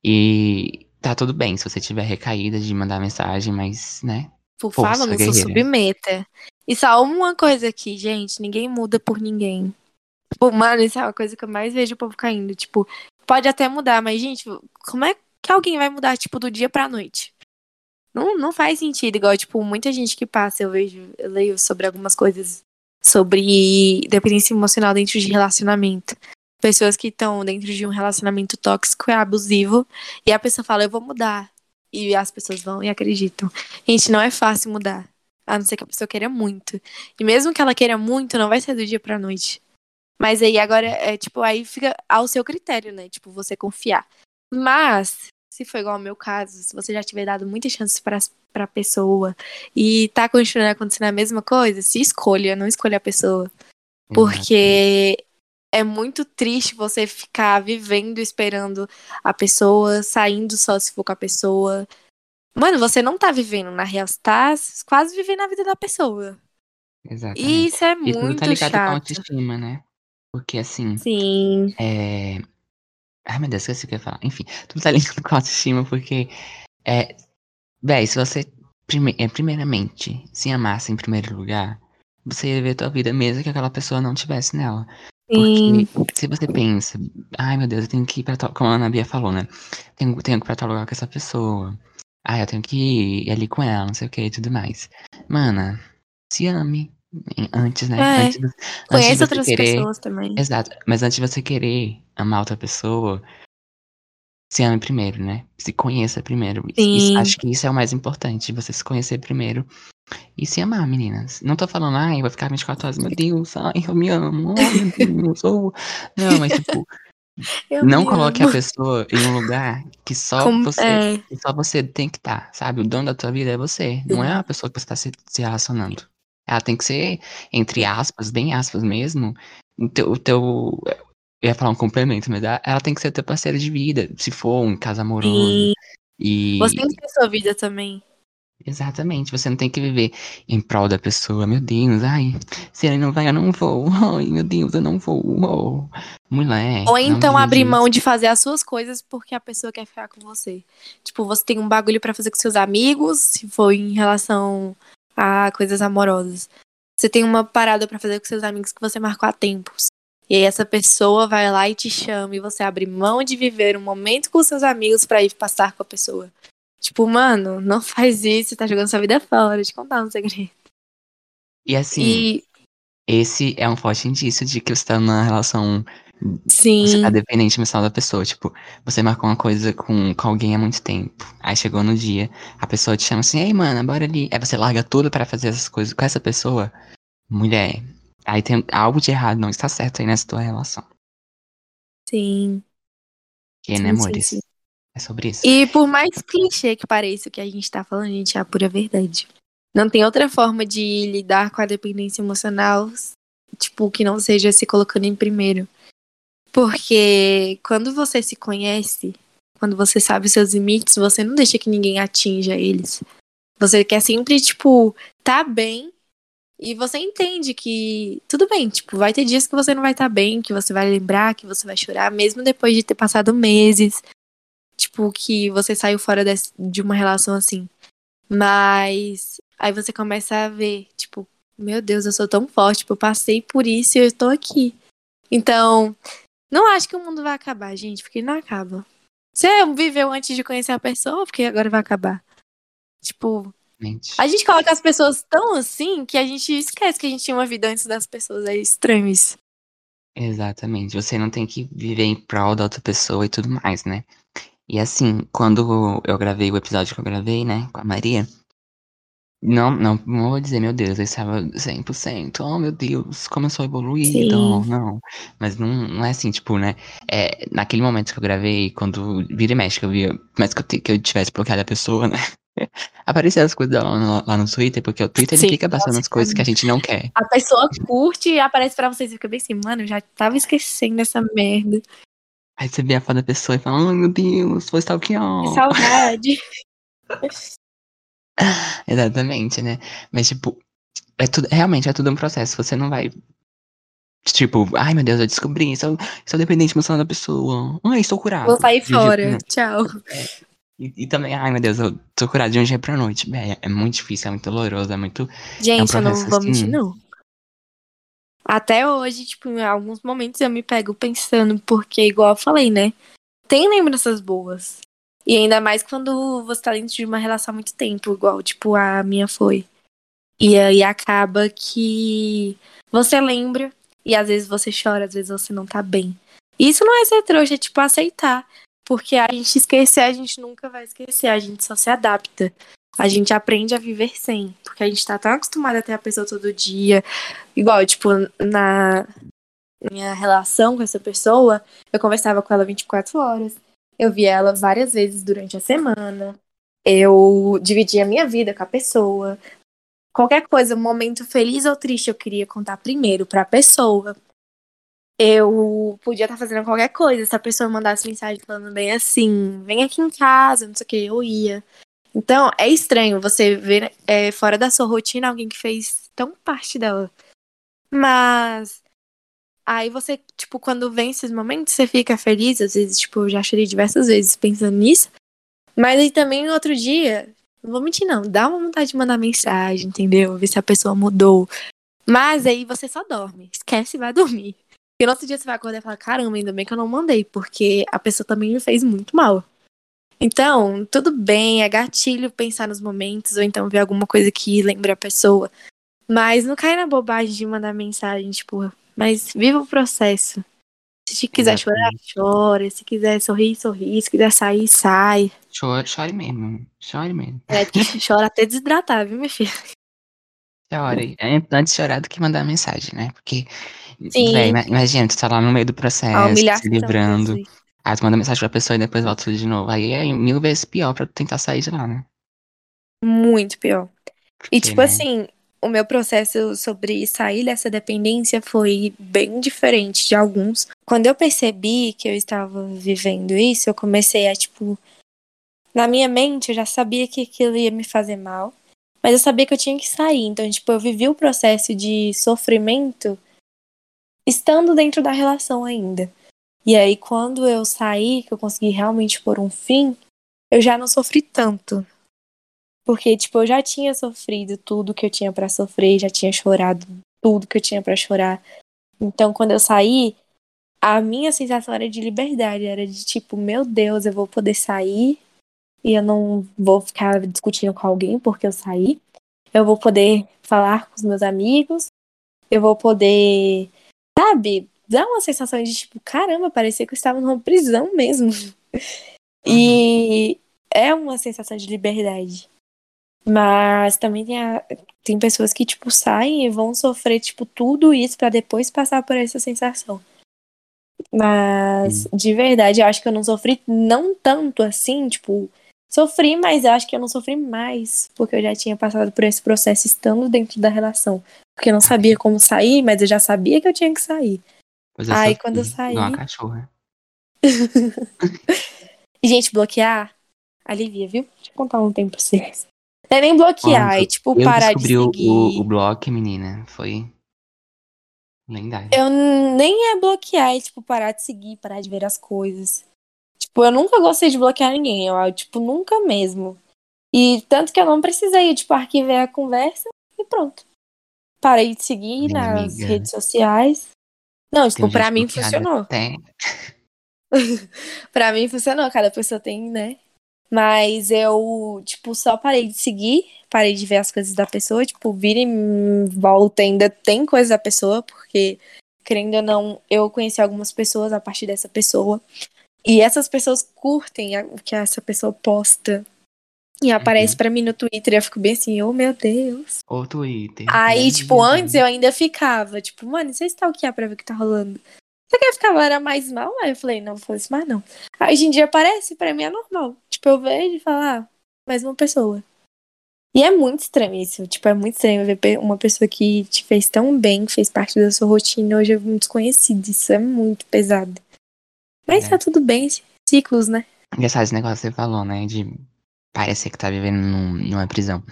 E tá tudo bem se você tiver recaída de mandar mensagem, mas, né?
Por favor, não se submeta. E só uma coisa aqui, gente, ninguém muda por ninguém. Tipo, mano, isso é uma coisa que eu mais vejo o povo caindo. Tipo, pode até mudar, mas, gente, como é que alguém vai mudar, tipo, do dia pra noite? Não, não faz sentido, igual, tipo, muita gente que passa, eu vejo, eu leio sobre algumas coisas sobre dependência emocional dentro de relacionamento. Pessoas que estão dentro de um relacionamento tóxico e abusivo, e a pessoa fala, eu vou mudar. E as pessoas vão e acreditam. Gente, não é fácil mudar. A não ser que a pessoa queira muito. E mesmo que ela queira muito, não vai ser do dia pra noite. Mas aí agora, é tipo, aí fica ao seu critério, né? Tipo, você confiar. Mas, se for igual ao meu caso, se você já tiver dado muitas chances pra, pra pessoa e tá continuando acontecendo a mesma coisa, se escolha, não escolha a pessoa. Porque é muito triste você ficar vivendo esperando a pessoa, saindo só se for com a pessoa. Mano, você não tá vivendo na real, você tá quase vivendo a vida da pessoa.
Exatamente.
E isso é
Isso não
muito
tá ligado com
chato.
autoestima, né? Porque assim,
Sim.
é. Ai meu Deus, esqueci o que eu ia falar. Enfim, tudo tá ligado com autoestima, porque. É. Véi, se você. prime- é, primeiramente, se amasse em primeiro lugar, você ia ver tua vida mesmo que aquela pessoa não tivesse nela.
Sim.
Porque se você pensa, ai meu Deus, eu tenho que ir pra tal. Como a Ana Bia falou, né? Tenho, tenho que ir pra tal lugar com essa pessoa. Ah, eu tenho que ir ali com ela, não sei o que e tudo mais. Mana, se ame antes, né?
É.
Antes, antes
Conhece
você
outras
querer.
pessoas também.
Exato. Mas antes de você querer amar outra pessoa, se ame primeiro, né? Se conheça primeiro. Isso- acho que isso é o mais importante, você se conhecer primeiro e se amar, meninas. Não tô falando, ai, vou ficar 24 horas, meu Deus, ai, eu me amo, ai, meu Deus. Não, mas tipo,
Eu
não coloque a pessoa em um lugar que só
Como-
você
é,
que só você tem que estar, sabe? O dono da tua vida é você, não é a pessoa que você tá se, se relacionando. Ela tem que ser, entre aspas, bem aspas mesmo, o teu, o teu- eu ia falar um complemento, mas ela tem que ser teu parceiro de vida, se for um caso amoroso.
sim.
E
Você tem que ter sua vida também.
Exatamente, você não tem que viver em prol da pessoa, meu Deus, ai, se ele não vai, eu não vou. Ai, meu Deus, eu não vou. oh. Mulher.
Ou então abrir mão de fazer as suas coisas porque a pessoa quer ficar com você. Tipo, você tem um bagulho pra fazer com seus amigos, se for em relação a coisas amorosas. Você tem uma parada pra fazer com seus amigos que você marcou há tempos. E aí essa pessoa vai lá e te chama e você abre mão de viver um momento com seus amigos pra ir passar com a pessoa. Tipo, mano, não faz isso, você tá jogando sua vida fora, te contar um segredo.
E assim,
E
esse é um forte indício de que você tá numa relação
sim,
Você tá dependente emocional da pessoa. Tipo, você marcou uma coisa com, com alguém há muito tempo. Aí chegou no dia, a pessoa te chama assim, ei, mano, bora ali. Aí você larga tudo pra fazer essas coisas com essa pessoa. Mulher. Aí tem algo de errado, não está certo aí nessa tua relação.
sim.
Que,
Sim,
né,
sim,
amores?
sim.
É sobre isso.
E por mais clichê que pareça o que a gente tá falando, gente, é a pura verdade. Não tem outra forma de lidar com a dependência emocional, tipo, que não seja se colocando em primeiro. Porque quando você se conhece, quando você sabe os seus limites, você não deixa que ninguém atinja eles. Você quer sempre, tipo, tá bem. E você entende que tudo bem, tipo, vai ter dias que você não vai estar bem, que você vai lembrar, que você vai chorar, mesmo depois de ter passado meses, tipo, que você saiu fora desse- de uma relação assim. Mas aí você começa a ver, tipo, meu Deus, eu sou tão forte, tipo, eu passei por isso e eu estou aqui. Então, não acho que o mundo vai acabar, gente, porque não acaba. Você viveu antes de conhecer a pessoa, porque agora vai acabar. Tipo, a gente coloca as pessoas tão assim que a gente esquece que a gente tinha uma vida antes das pessoas. É estranho isso.
Exatamente. Você não tem que viver em prol da outra pessoa e tudo mais, né? E assim, quando eu gravei o episódio que eu gravei, né, com a Maria, não, não, não vou dizer, meu Deus, eu estava 100%, oh meu Deus, como eu sou evoluída,
Sim.
não. Mas não, não é assim, tipo, né, é, naquele momento que eu gravei, quando vira e mexe, que eu via, mas que eu, que eu tivesse bloqueado a pessoa, né, apareciam as coisas lá no, lá no Twitter, porque o Twitter ele
Sim,
fica passando as coisas que a gente não quer.
A pessoa curte e aparece pra vocês e fica bem assim, mano, eu já tava esquecendo essa merda.
Aí você vê a foto da pessoa e fala, ai meu Deus, foi stalkear.
Que saudade.
Exatamente, né? Mas, tipo, é tudo, realmente é tudo um processo. Você não vai. Tipo, ai meu Deus, eu descobri, sou, sou dependente emocional da pessoa. Ai, estou curado.
Vou sair
um dia-
fora.
né?
Tchau.
E, e também, ai meu Deus, eu tô curado de um dia pra noite. É, é muito difícil, é muito doloroso, é muito.
Gente, eu não vou
assim.
mentir, não. Até hoje, tipo, em alguns momentos eu me pego pensando, porque, igual eu falei, né? Tem lembranças boas. E ainda mais quando você tá dentro de uma relação há muito tempo, igual, tipo, a minha foi. E aí acaba que você lembra, e às vezes você chora, às vezes você não tá bem. Isso não é ser trouxa, é tipo aceitar. Porque a gente esquecer, a gente nunca vai esquecer, a gente só se adapta. A gente aprende a viver sem. Porque a gente tá tão acostumado a ter a pessoa todo dia. Igual, tipo, na minha relação com essa pessoa, eu conversava com ela 24 horas. Eu via ela várias vezes durante a semana. Eu dividia a minha vida com a pessoa. Qualquer coisa, um momento feliz ou triste, eu queria contar primeiro para a pessoa. Eu podia estar fazendo qualquer coisa. Se a pessoa mandasse mensagem falando bem assim, vem aqui em casa, não sei o que, eu ia. Então, é estranho você ver é, fora da sua rotina alguém que fez tão parte dela. Mas aí você, tipo, quando vem esses momentos, você fica feliz. Às vezes, tipo, já chorei diversas vezes pensando nisso. Mas aí também, outro dia, não vou mentir, não, dá uma vontade de mandar mensagem, entendeu? Ver se a pessoa mudou. Mas aí você só dorme. Esquece e vai dormir. E no outro dia você vai acordar e falar, caramba, ainda bem que eu não mandei, porque a pessoa também me fez muito mal. Então, tudo bem, é gatilho pensar nos momentos, ou então ver alguma coisa que lembra a pessoa. Mas não cai na bobagem de mandar mensagem, tipo, mas viva o processo. Se quiser Exatamente. chorar, chora. Se quiser sorrir, sorri. Se quiser sair, sai.
Chore, chore mesmo. Chore mesmo.
É, chora até desidratar, viu, minha filha?
Chore. É antes chorar do que mandar mensagem, né? Porque, véio, imagina, tu tá lá no meio do processo, se livrando. Aí tu manda mensagem pra pessoa e depois volta tudo de novo. Aí é mil vezes pior pra tu tentar sair de lá, né?
Muito pior. Porque, e tipo né? assim, o meu processo sobre sair dessa dependência foi bem diferente de alguns. Quando eu percebi que eu estava vivendo isso, eu comecei a, tipo. Na minha mente, eu já sabia que aquilo ia me fazer mal, mas eu sabia que eu tinha que sair. Então, tipo, eu vivi o processo de sofrimento estando dentro da relação ainda. E aí, quando eu saí, que eu consegui realmente pôr um fim, eu já não sofri tanto. Porque, tipo, eu já tinha sofrido tudo que eu tinha para sofrer, já tinha chorado tudo que eu tinha para chorar. Então, quando eu saí, a minha sensação era de liberdade, era de tipo, meu Deus, eu vou poder sair e eu não vou ficar discutindo com alguém porque eu saí. Eu vou poder falar com os meus amigos, eu vou poder, sabe, dar uma sensação de tipo, caramba, parecia que eu estava numa prisão mesmo. E é uma sensação de liberdade. Mas também tem, a, tem pessoas que, tipo, saem e vão sofrer, tipo, tudo isso para depois passar por essa sensação. Mas, de verdade, eu acho que eu não sofri não tanto assim, tipo, sofri, mas eu acho que eu não sofri mais, porque eu já tinha passado por esse processo estando dentro da relação. Porque eu não sabia como sair, mas eu já sabia que eu tinha que sair. Pois é, Aí, quando eu saí.
Não, cachorra.
Gente, bloquear alivia, viu? Deixa eu contar um tempo pra vocês. Não é nem bloquear, é tipo
eu
parar de seguir.
O, o bloco, menina, foi lendário.
Eu nem é bloquear, é tipo parar de seguir, parar de ver as coisas. Tipo, eu nunca gostei de bloquear ninguém, eu, tipo, nunca mesmo. E tanto que eu não precisei, tipo, arquivei a conversa e pronto. Parei de seguir Minha nas amiga. redes sociais. Não, tipo, pra mim funcionou. pra mim funcionou, cada pessoa tem, né, mas eu, tipo, só parei de seguir, parei de ver as coisas da pessoa, tipo, vira e volta, ainda tem coisa da pessoa, porque, querendo ou não, eu conheci algumas pessoas a partir dessa pessoa. E essas pessoas curtem o que essa pessoa posta. E aparece uhum. pra mim no Twitter e eu fico bem assim, oh meu Deus.
O Twitter.
Aí, tipo, antes eu ainda ficava, tipo, mano, você está o que é pra ver o que tá rolando. Você quer ficar era mais mal? Aí eu falei, não, vou isso mais não. Aí hoje em dia parece, pra mim é normal. Tipo, eu vejo e falo, ah, mais uma pessoa. E é muito estranho isso. Tipo, é muito estranho ver uma pessoa que te fez tão bem, que fez parte da sua rotina, hoje é um desconhecido. Isso é muito pesado. Mas é. tá tudo bem, ciclos, né?
Engraçado esse negócio que você falou, né? De parecer que tá vivendo num, numa prisão.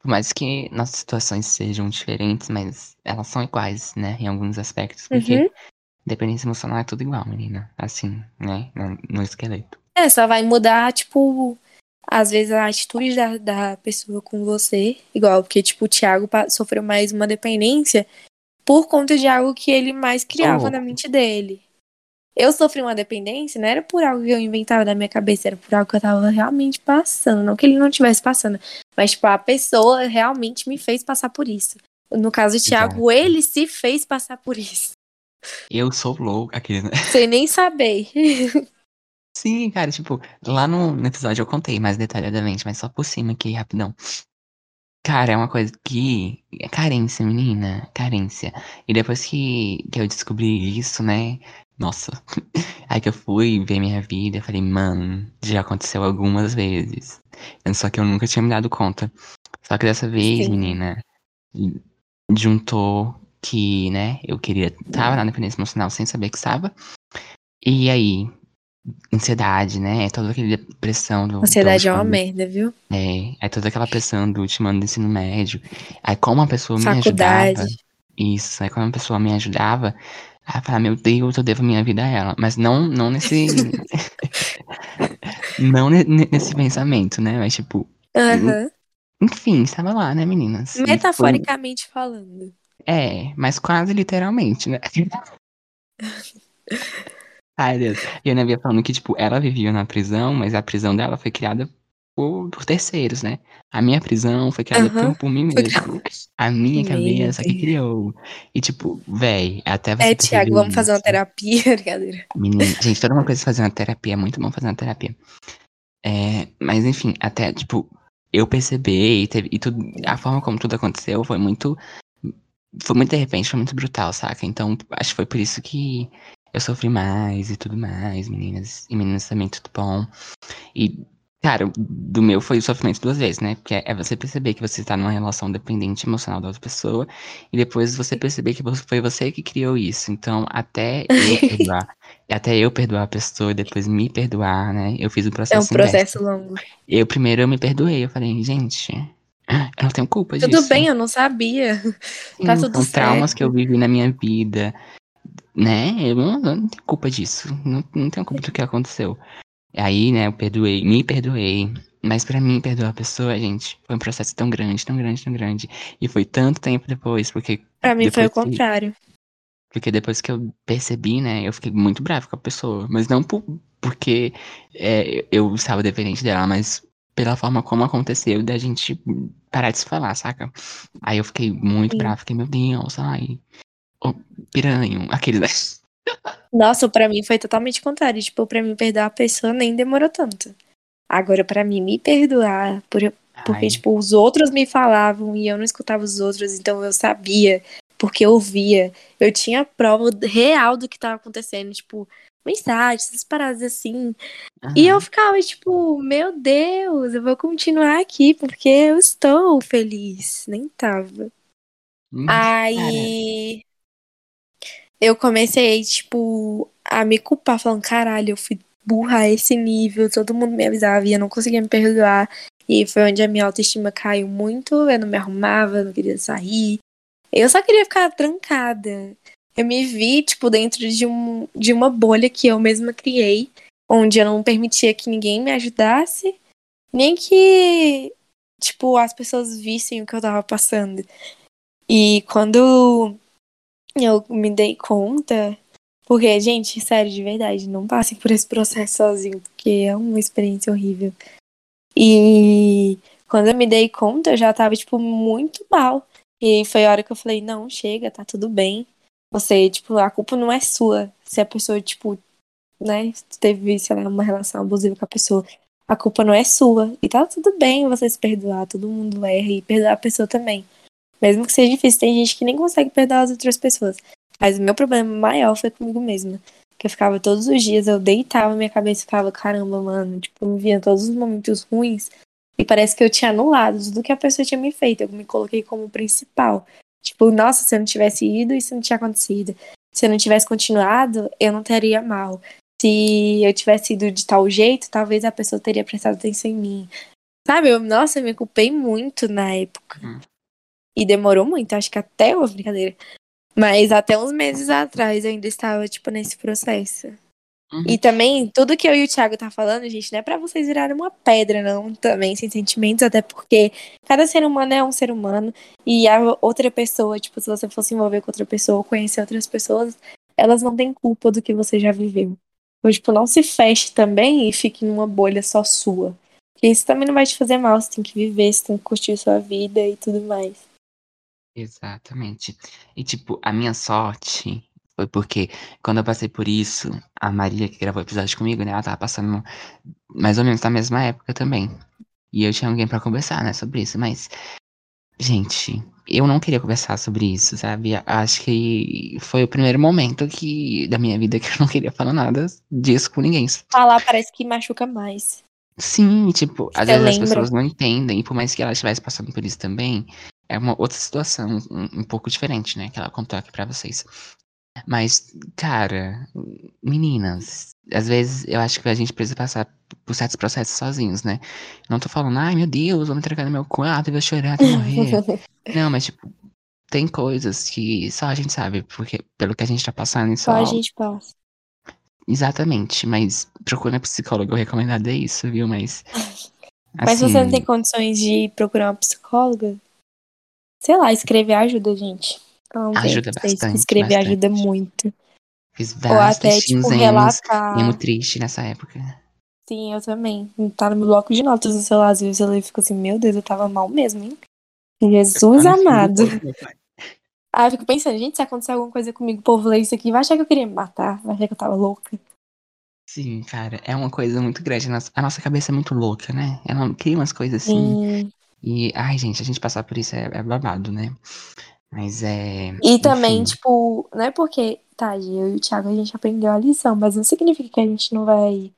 Por mais que nossas situações sejam diferentes, mas elas são iguais, né? Em alguns aspectos. Porque uhum. Dependência emocional é tudo igual, menina. Assim, né? No, no esqueleto.
É, só vai mudar, tipo, às vezes a atitude da, da pessoa com você. Igual, porque, tipo, o Thiago sofreu mais uma dependência por conta de algo que ele mais criava oh. na mente dele. Eu sofri uma dependência, não era por algo que eu inventava da minha cabeça, era por algo que eu tava realmente passando. Não que ele não estivesse passando, mas, tipo, a pessoa realmente me fez passar por isso. No caso do Thiago, Exato. ele se fez passar por isso.
Eu sou louco, aquele, né?
Sem nem saber.
Sim, cara, tipo, lá no, no episódio eu contei mais detalhadamente, mas só por cima aqui, rapidão. Cara, é uma coisa que. É carência, menina. Carência. E depois que, que eu descobri isso, né? Nossa. Aí que eu fui ver minha vida, falei, mano, já aconteceu algumas vezes. Só que eu nunca tinha me dado conta. Só que dessa vez,
Sim.
menina, juntou que, né, eu queria. Tava na dependência emocional sem saber que estava. E aí, ansiedade, né? Toda aquela pressão do.
Ansiedade
do
é uma merda, viu?
É, aí toda aquela pressão do último ano do ensino médio. Aí como a pessoa me ajudava.
Faculdade.
Isso, aí como a pessoa me ajudava, aí eu falava, meu Deus, eu devo minha vida a ela. Mas não, não nesse. não ne- ne- nesse pensamento, né? Mas tipo, enfim, estava lá, né, meninas? E foi-
Metaforicamente falando.
É, mas quase literalmente, né? Deus. E a Ana Bia falando que, tipo, ela vivia na prisão, mas a prisão dela foi criada por, por terceiros, né? A minha prisão foi criada
Aham,
por, por mim
foi
mesmo. A minha cabeça que criou. E, tipo, véi, até você
É, Thiago, vamos fazer uma
isso.
terapia, brincadeira.
Menina, gente, toda uma coisa fazer uma terapia, é muito bom fazer uma terapia. É, mas enfim, até, tipo, eu percebi e, teve, e tudo, a forma como tudo aconteceu foi muito. Foi muito de repente, foi muito brutal, saca? Então, acho que foi por isso que eu sofri mais e tudo mais, meninas. E meninas também, tudo bom. E, cara, do meu foi o sofrimento duas vezes, né? Porque é você perceber que você tá numa relação dependente emocional da outra pessoa. E depois você perceber que foi você que criou isso. Então, até eu perdoar. até eu perdoar a pessoa e depois me perdoar, né? Eu fiz o
É um
processo inverso.
processo longo.
Eu primeiro eu me perdoei. Eu falei, gente, eu não tenho culpa disso.
Tudo bem, eu não sabia.
Sim,
tá tudo
são traumas
certo.
que eu vivi na minha vida, né? Eu não, não tenho culpa disso. Não, não tenho culpa do que aconteceu. Aí, né, eu perdoei, me perdoei. Mas pra mim, perdoar a pessoa, gente, foi um processo tão grande, tão grande, tão grande. E foi tanto tempo depois, porque,
Pra mim foi o
que-
contrário.
porque depois que eu percebi, né, eu fiquei muito bravo com a pessoa. Mas não por, porque é, eu estava dependente dela, mas pela forma como aconteceu da gente parar de se falar, saca? Aí eu fiquei muito
Sim.
bravo, fiquei, meu Deus, ai, ô, piranho, aquele da...
Nossa, pra mim foi totalmente contrário. Tipo, pra mim perdoar a pessoa nem demorou tanto. Agora, pra mim me perdoar, por, porque,
Ai,
tipo, os outros me falavam e eu não escutava os outros, então eu sabia, porque eu via. Eu tinha prova real do que tava acontecendo, tipo, mensagens, essas paradas assim. E eu
aham,
ficava, tipo, meu Deus, eu vou continuar aqui porque eu estou feliz. Nem tava.
hum,
Aí eu comecei, tipo, a me culpar, falando, caralho, eu fui burra a esse nível, todo mundo me avisava e eu não conseguia me perdoar. E foi onde a minha autoestima caiu muito, eu não me arrumava, eu não queria sair. Eu só queria ficar trancada. Eu me vi, tipo, dentro de, um, de uma bolha que eu mesma criei, onde eu não permitia que ninguém me ajudasse, nem que, tipo, as pessoas vissem o que eu tava passando. E quando eu me dei conta, porque, gente, sério, de verdade, não passem por esse processo sozinho, porque é uma experiência horrível. E quando eu me dei conta, eu já tava, tipo, muito mal. E foi a hora que eu falei, não, chega, tá tudo bem. Você, tipo, a culpa não é sua. Se a pessoa, tipo, né, teve, sei lá, uma relação abusiva com a pessoa, a culpa não é sua. E tá tudo bem você se perdoar, todo mundo erra e perdoar a pessoa também. Mesmo que seja difícil, tem gente que nem consegue perdoar as outras pessoas. Mas o meu problema maior foi comigo mesma. Que eu ficava todos os dias, eu deitava minha cabeça ficava, caramba, mano, tipo, me via todos os momentos ruins. E parece que eu tinha anulado tudo que a pessoa tinha me feito. Eu me coloquei como principal. Tipo, nossa, se eu não tivesse ido, isso não tinha acontecido. Se eu não tivesse continuado, eu não teria mal. Se eu tivesse ido de tal jeito, talvez a pessoa teria prestado atenção em mim. Sabe, eu, nossa, eu me culpei muito na época.
Hum.
E demorou muito, acho que até uma brincadeira. Mas até uns meses atrás eu ainda estava, tipo, nesse processo.
uhum.
E também, tudo que eu e o Thiago tá falando, gente, não é pra vocês virarem uma pedra, não, também, sem sentimentos, até porque cada ser humano é um ser humano. E a outra pessoa, tipo, se você for se envolver com outra pessoa ou conhecer outras pessoas, elas não têm culpa do que você já viveu. Então, tipo, não se feche também e fique numa bolha só sua. Porque isso também não vai te fazer mal, você tem que viver, você tem que curtir sua vida e tudo mais.
Exatamente. E, tipo, a minha sorte foi porque quando eu passei por isso, a Maria, que gravou o episódio comigo, né? Ela tava passando mais ou menos na mesma época também. E eu tinha alguém pra conversar, né, sobre isso. Mas Gente, eu não queria conversar sobre isso, sabe? Acho que foi o primeiro momento que da minha vida que eu não queria falar nada disso com ninguém.
Falar parece que machuca mais.
Sim, tipo, às
Você
vezes as
lembra?
pessoas não entendem, e por mais que ela estivesse passando por isso também, é uma outra situação um, um pouco diferente, né? Que ela contou aqui pra vocês. Mas, cara, meninas, às vezes eu acho que a gente precisa passar por certos processos sozinhos, né? Não tô falando, ai meu Deus, vou me trancar no meu quarto e vou chorar até morrer. Não, mas tipo, tem coisas que só a gente sabe, porque pelo que a gente tá passando,
Só
só.
a gente passa.
Exatamente, mas procura psicólogo recomendado é isso, viu? Mas.
Mas se você não
assim,
tem condições de procurar uma psicóloga, sei lá, escrever ajuda, gente.
Ajuda bastante,
Escrever ajuda
bastante.
muito.
Fiz
Ou
vários
até,
textinhos
tipo, relatar.
emo triste nessa época.
Sim, eu também. Tá no meu bloco de notas do celular, às vezes eu fico assim, meu Deus, eu tava mal mesmo, hein? Jesus
Tá
amado. Aí eu fico pensando, gente, se acontecer alguma coisa comigo, o povo lê isso aqui, vai achar que eu queria me matar, vai achar que eu tava louca.
Sim, cara, é uma coisa muito grande. A nossa cabeça é muito louca, né? Ela cria umas coisas assim.
Sim.
E, ai, gente, a gente passar por isso é, é babado, né? Mas é.
E também,
enfim,
tipo, não é porque, tá, eu e o Thiago a gente aprendeu a lição, mas não significa que a gente não vai,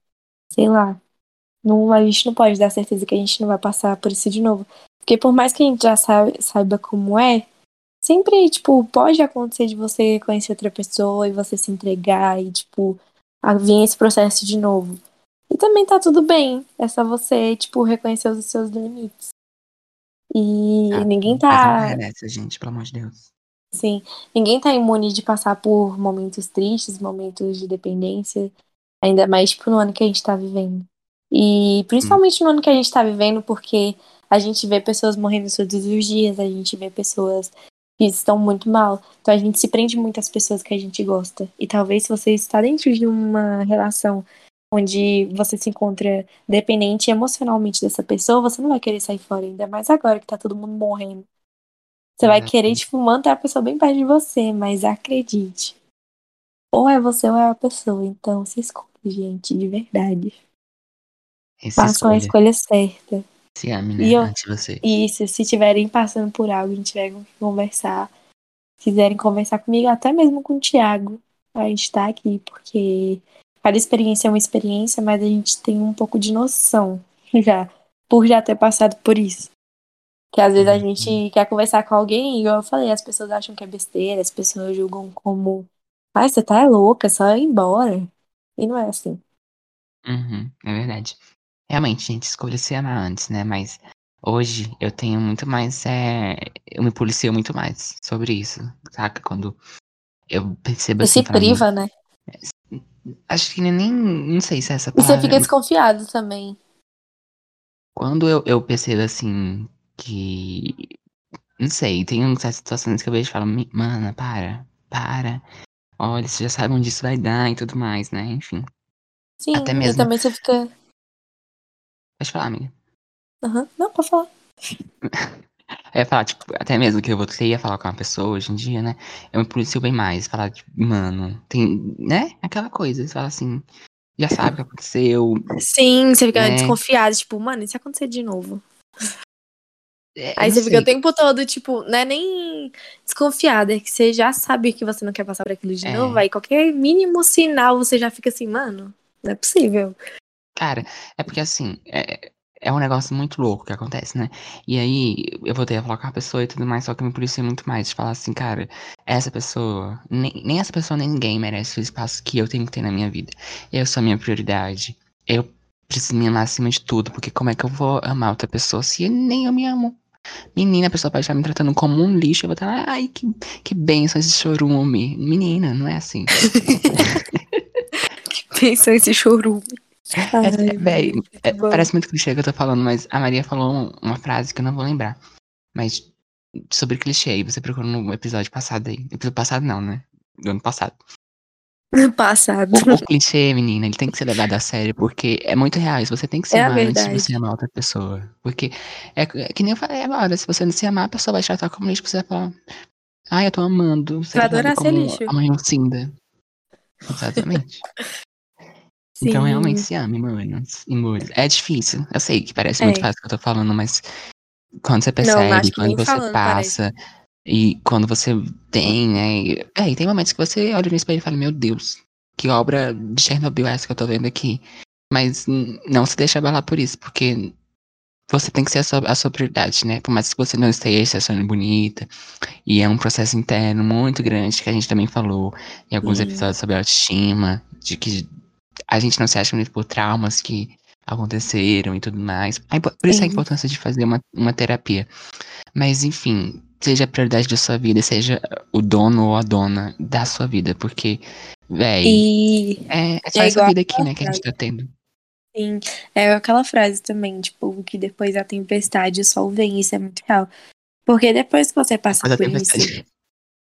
sei lá, não, a gente não pode dar certeza que a gente não vai passar por isso de novo. Porque por mais que a gente já saiba, saiba como é, sempre, tipo, pode acontecer de você conhecer outra pessoa e você se entregar e, tipo, vir esse processo de novo. E também tá tudo bem, é só você, tipo, reconhecer os seus limites. E
tá,
ninguém
Mas
tá.
merece, gente, pelo amor de Deus.
Sim, ninguém tá imune de passar por momentos tristes, momentos de dependência, ainda mais tipo no ano que a gente tá vivendo. E principalmente no ano que a gente tá vivendo, porque a gente vê pessoas morrendo todos os dias, a gente vê pessoas que estão muito mal. Então a gente se prende muito às pessoas que a gente gosta. E talvez se você está dentro de uma relação onde você se encontra dependente emocionalmente dessa pessoa, você não vai querer sair fora, ainda mais agora que tá todo mundo morrendo. Você vai querer,
Exatamente.
tipo, manter a pessoa bem perto de você, mas acredite. Ou é você ou é a pessoa. Então se escolhe, gente, de verdade.
Essa
Façam a
escolha.
certa.
Se ame, né?
E eu-
Antes de você.
Isso, se estiverem passando por algo, a gente tiver que conversar, quiserem conversar comigo, até mesmo com o Thiago, a gente tá aqui, porque cada experiência é uma experiência, mas a gente tem um pouco de noção já, por já ter passado por isso. Que às vezes a
Uhum.
gente quer conversar com alguém, e igual eu falei, as pessoas acham que é besteira, as pessoas julgam como, ai, você tá louca, é só ir embora. E não é assim.
Uhum, é verdade. Realmente, gente, escolha se amar antes, né? Mas hoje eu tenho muito mais. É... Eu me policio muito mais sobre isso, saca? Quando eu percebo
Você
assim.
se priva, né?
Acho que nem. Não sei se é essa
E você
palavra.
fica desconfiado também.
Quando eu, eu percebo assim que. Não sei, tem certas situações que eu vejo e falo, "Mi- mana, para, para. Olha, você já sabe onde isso vai dar e tudo mais, né? Enfim.
Sim,
Até
e
mesmo.
também você fica.
Pode falar, amiga.
Aham, Não, pode falar.
Eu ia falar, tipo, até mesmo que ter ia falar com uma pessoa hoje em dia, né? Eu me policio bem mais. Falar, tipo, mano, tem. Né? Aquela coisa. Você fala assim, já sabe o que aconteceu.
Sim, você fica
Né?
desconfiado, tipo, mano, e se acontecer de novo?
É,
Aí você fica o
sei.
tempo todo, tipo, não é nem desconfiado, é que você já sabe que você não quer passar por aquilo de
É.
novo, aí qualquer mínimo sinal você já fica assim, mano, não é possível.
Cara, é porque assim, é, é um negócio muito louco que acontece, né? E aí eu vou ter a falar com a pessoa e tudo mais, só que eu me policio muito mais de falar assim, cara, essa pessoa, nem, nem essa pessoa nem ninguém merece o espaço que eu tenho que ter na minha vida. Eu sou a minha prioridade. Eu preciso me amar acima de tudo, porque como é que eu vou amar outra pessoa se nem eu me amo? Menina, a pessoa pode estar me tratando como um lixo, eu vou estar, ai, que, que benção esse chorume. Menina, não é assim.
Pensa esse chorume. Ai,
É, véi, é, parece muito clichê que eu tô falando, mas a Maria falou um- uma frase que eu não vou lembrar. Mas sobre clichê, você procurou no episódio passado aí. Episódio passado não, né? Do ano passado.
Passado.
O, o clichê, menina, ele tem que ser levado a sério, porque é muito real. Isso você tem que se
É
amar antes de você amar outra pessoa. Porque é, é que nem eu falei agora, se você não se amar, a pessoa vai te tratar como lixo, você vai falar, ai, eu tô amando. Você
Vai adorar ser lixo.
a mãe Lucinda. Exatamente.
Sim.
Então realmente se ame, e. É difícil. Eu sei que parece
É.
muito fácil o que eu tô falando, mas quando você
Não,
percebe,
que
quando você
falando, parece.
passa, e quando você tem, né? É, tem momentos que você olha no espelho e fala, meu Deus, que obra de Chernobyl é essa que eu tô vendo aqui? Mas não se deixa abalar por isso, porque você tem que ser a sua, a sua prioridade, né? Por mais que você não esteja se achando bonita, e é um processo interno muito grande que a gente também falou em alguns
Sim.
episódios sobre autoestima, de que a gente não se acha bonito por traumas que aconteceram e tudo mais. Por isso a importância de fazer uma, uma terapia. Mas enfim, seja a prioridade da sua vida, seja o dono ou a dona da sua vida, porque, véi,
E
é, é só
é
essa vida aqui, né, que a gente tá tendo.
Sim, é aquela frase também, tipo, que depois da tempestade o sol vem, isso é muito real. Porque depois que você passa por isso,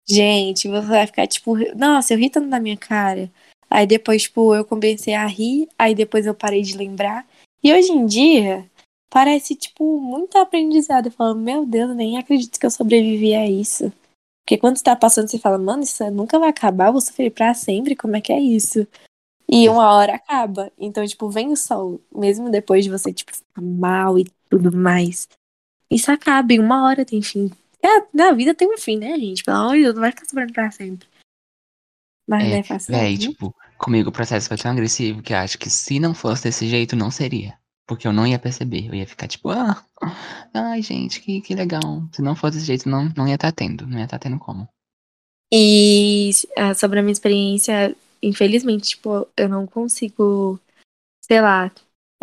gente, você vai ficar tipo, nossa, eu ri tanto na minha cara. Aí depois, tipo, eu comecei a rir, aí depois eu parei de lembrar. E hoje em dia, parece, tipo, muito aprendizado. Eu falo, meu Deus, eu nem acredito que eu sobrevivi a isso. Porque quando você tá passando, você fala, mano, isso nunca vai acabar, eu vou sofrer pra sempre, como é que é isso? E uma hora acaba. Então, tipo, vem o sol, mesmo depois de você, tipo, ficar mal e tudo mais. Isso acaba, em uma hora tem fim. É, na vida tem um fim, né, gente? Pelo amor de Deus, não vai ficar sofrendo pra sempre. Mas não
É,
é fácil, não.
tipo, comigo o processo foi tão agressivo que eu acho que se não fosse desse jeito, não seria. Porque eu não ia perceber. Eu ia ficar tipo, ah, ai, gente, que, que legal. Se não fosse desse jeito, não, não ia estar tendo. Não ia estar tendo como.
E ah, sobre a minha experiência, infelizmente, tipo, eu não consigo, sei lá,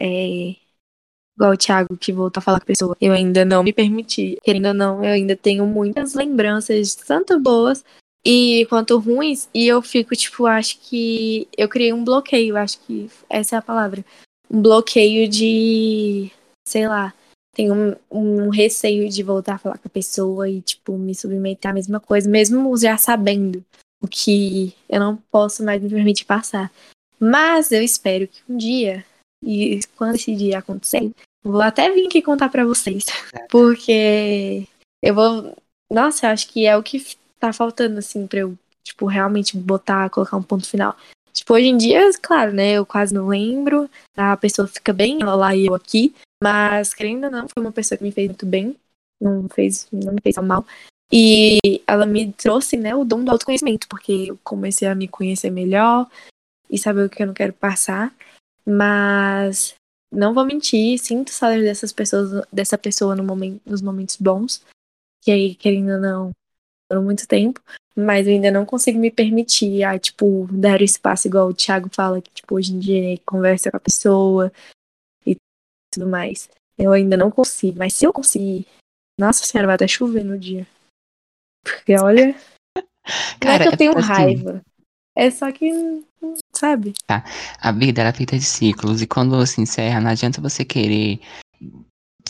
é, igual o Thiago que voltou a falar com a pessoa. Eu ainda não me permiti. Querendo ou não, eu ainda tenho muitas lembranças, tanto boas e quanto ruins. E eu fico, tipo, acho que eu criei um bloqueio, acho que essa é a palavra. Um bloqueio de, sei lá, tenho um, um receio de voltar a falar com a pessoa e, tipo, me submeter à mesma coisa, mesmo já sabendo o que eu não posso mais me permitir passar. Mas eu espero que um dia, e quando esse dia acontecer, vou até vir aqui contar pra vocês. Porque eu vou. Nossa, eu acho que é o que tá faltando, assim, pra eu, tipo, realmente botar, colocar um ponto final. Tipo, hoje em dia, claro, né? Eu quase não lembro. A pessoa fica bem, ela lá e eu aqui. Mas, querendo ou não, foi uma pessoa que me fez muito bem. Não, fez, não me fez tão mal. E ela me trouxe, né, o dom do autoconhecimento, porque eu comecei a me conhecer melhor e saber o que eu não quero passar. Mas não vou mentir, sinto saudade dessas pessoas, dessa pessoa no momento, nos momentos bons. Que aí, querendo ou não, por muito tempo. Mas eu ainda não consigo me permitir, ah, tipo, dar o espaço igual o Thiago fala, que, tipo, hoje em dia ele conversa com a pessoa e tudo mais. Eu ainda não consigo, mas se eu conseguir, nossa senhora, vai até chover no dia. Porque olha, não é
Cara,
que eu
é
tenho
assim,
raiva. É só que, sabe?
A vida ela é feita de ciclos, e quando se encerra, não adianta você querer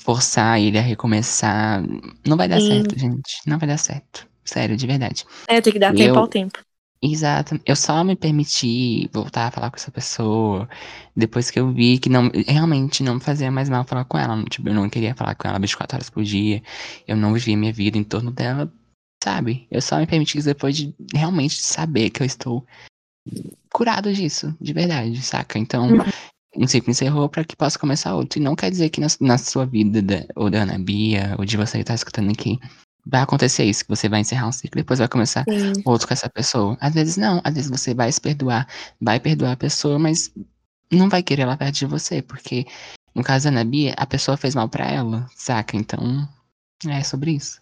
forçar ele a recomeçar. Não vai dar
Sim.
certo, gente. Não vai dar certo. Sério, de verdade.
É, tem que dar
Eu-
tempo ao tempo.
Exato. Eu só me permiti voltar a falar com essa pessoa depois que eu vi que não realmente não me fazia mais mal falar com ela. Tipo, eu não queria falar com ela 24 horas por dia. Eu não vivia minha vida em torno dela, sabe? Eu só me permiti isso depois de realmente saber que eu estou curado disso, de verdade, saca? Então,
Uhum.
um ciclo encerrou pra que possa começar outro. E não quer dizer que na, na sua vida, da- ou da Ana Bia, ou de você que tá escutando aqui, vai acontecer isso, que você vai encerrar um ciclo e depois vai começar
Sim.
outro com essa pessoa. Às vezes não, às vezes você vai se perdoar, vai perdoar a pessoa, mas não vai querer ela perto de você, porque no caso da Ana Bia, a pessoa fez mal pra ela, saca? Então, é sobre isso.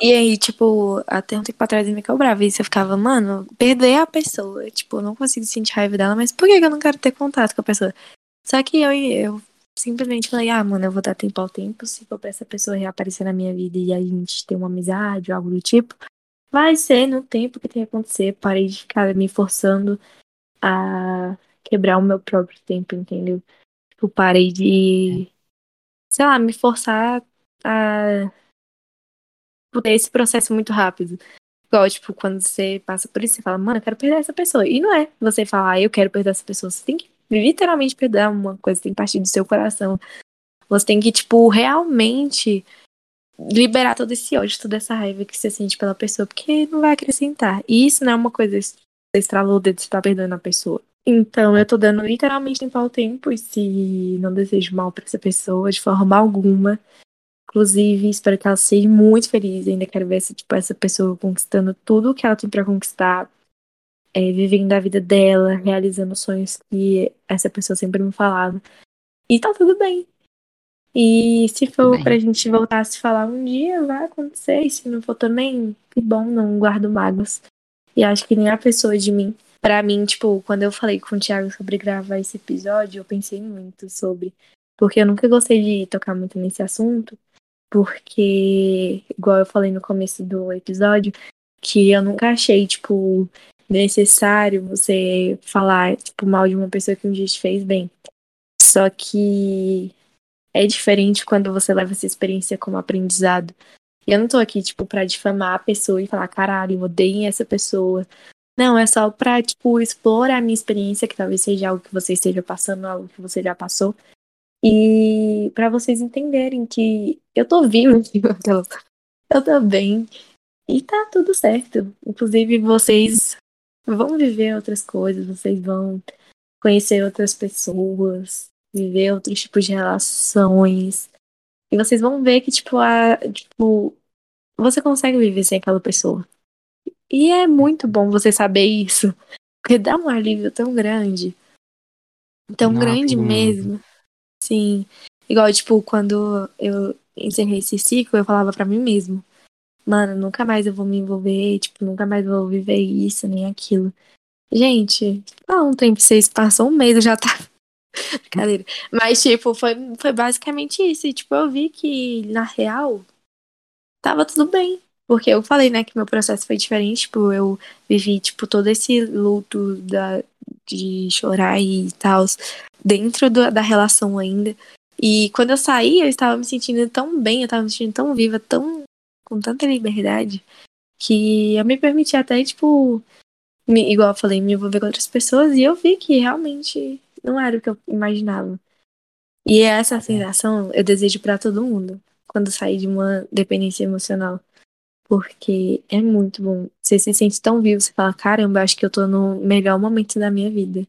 E aí, tipo, até um tempo atrás eu me cobrava isso. Eu ficava, mano, perdoei a pessoa. Tipo, eu não consigo sentir raiva dela, mas por que que eu não quero ter contato com a pessoa? Só que eu, eu simplesmente falei, ah, mano, eu vou dar tempo ao tempo. Se for pra essa pessoa reaparecer na minha vida e a gente ter uma amizade ou algo do tipo, vai ser no tempo que tem que acontecer. Parei de ficar me forçando a quebrar o meu próprio tempo, entendeu? Tipo, parei de, sei lá, me forçar a ter esse processo muito rápido. Igual, tipo, quando você passa por isso, você fala, mano, eu quero perder essa pessoa. E não é você falar, ah, eu quero perder essa pessoa. Você tem que literalmente perder uma coisa, tem que partir do seu coração. Você tem que, tipo, realmente liberar todo esse ódio, toda essa raiva que você sente pela pessoa, porque não vai acrescentar. E isso não é uma coisa que você estralou o dedo, você tá perdendo a pessoa. Então, eu tô dando literalmente tempo ao tempo, e se não desejo mal pra essa pessoa de forma alguma, Inclusive, espero que ela seja muito feliz. Ainda quero ver essa, tipo, essa pessoa conquistando tudo que ela tem pra conquistar. É, vivendo a vida dela, realizando sonhos que essa pessoa sempre me falava. E tá tudo bem. E se for
bem.
pra gente voltar a se falar um dia, vai acontecer. E se não for também, que bom, não guardo mágoas. E acho que nem a pessoa de mim. Pra mim, tipo, quando eu falei com o Thiago sobre gravar esse episódio, eu pensei muito sobre. Porque eu nunca gostei de tocar muito nesse assunto. Porque, igual eu falei no começo do episódio, que eu nunca achei, tipo, necessário você falar, tipo, mal de uma pessoa que um dia te fez bem. Só que é diferente quando você leva essa experiência como aprendizado. E eu não tô aqui, tipo, pra difamar a pessoa e falar, caralho, odeiem essa pessoa. Não, é só pra, tipo, explorar a minha experiência, que talvez seja algo que você esteja passando, algo que você já passou. E para vocês entenderem que eu tô viva, eu tô bem. E tá tudo certo. Inclusive, vocês vão viver outras coisas, vocês vão conhecer outras pessoas, viver outros tipos de relações. E vocês vão ver que, tipo, a, tipo, você consegue viver sem aquela pessoa. E é muito bom você saber isso. Porque dá um alívio tão grande. Tão
Não,
grande
mundo.
mesmo. Sim. Igual, tipo, quando eu encerrei esse ciclo, eu falava pra mim mesmo. Mano, nunca mais eu vou me envolver, tipo, nunca mais vou viver isso, nem aquilo. Gente, não, tem vocês passou um mês, eu já tá. Brincadeira. Mas, tipo, foi, foi basicamente isso. E, tipo, eu vi que, na real, tava tudo bem. Porque eu falei, né, que meu processo foi diferente. Tipo, eu vivi, tipo, todo esse luto da, de chorar e tal, dentro do, da relação ainda. E quando eu saí, eu estava me sentindo tão bem, eu estava me sentindo tão viva, tão com tanta liberdade, que eu me permiti até, tipo, me, igual eu falei, me envolver com outras pessoas e eu vi que realmente não era o que eu imaginava. E essa sensação eu desejo para todo mundo quando sair de uma dependência emocional. Porque é muito bom. Você se sente tão vivo, você fala, caramba, acho que eu tô no melhor momento da minha vida.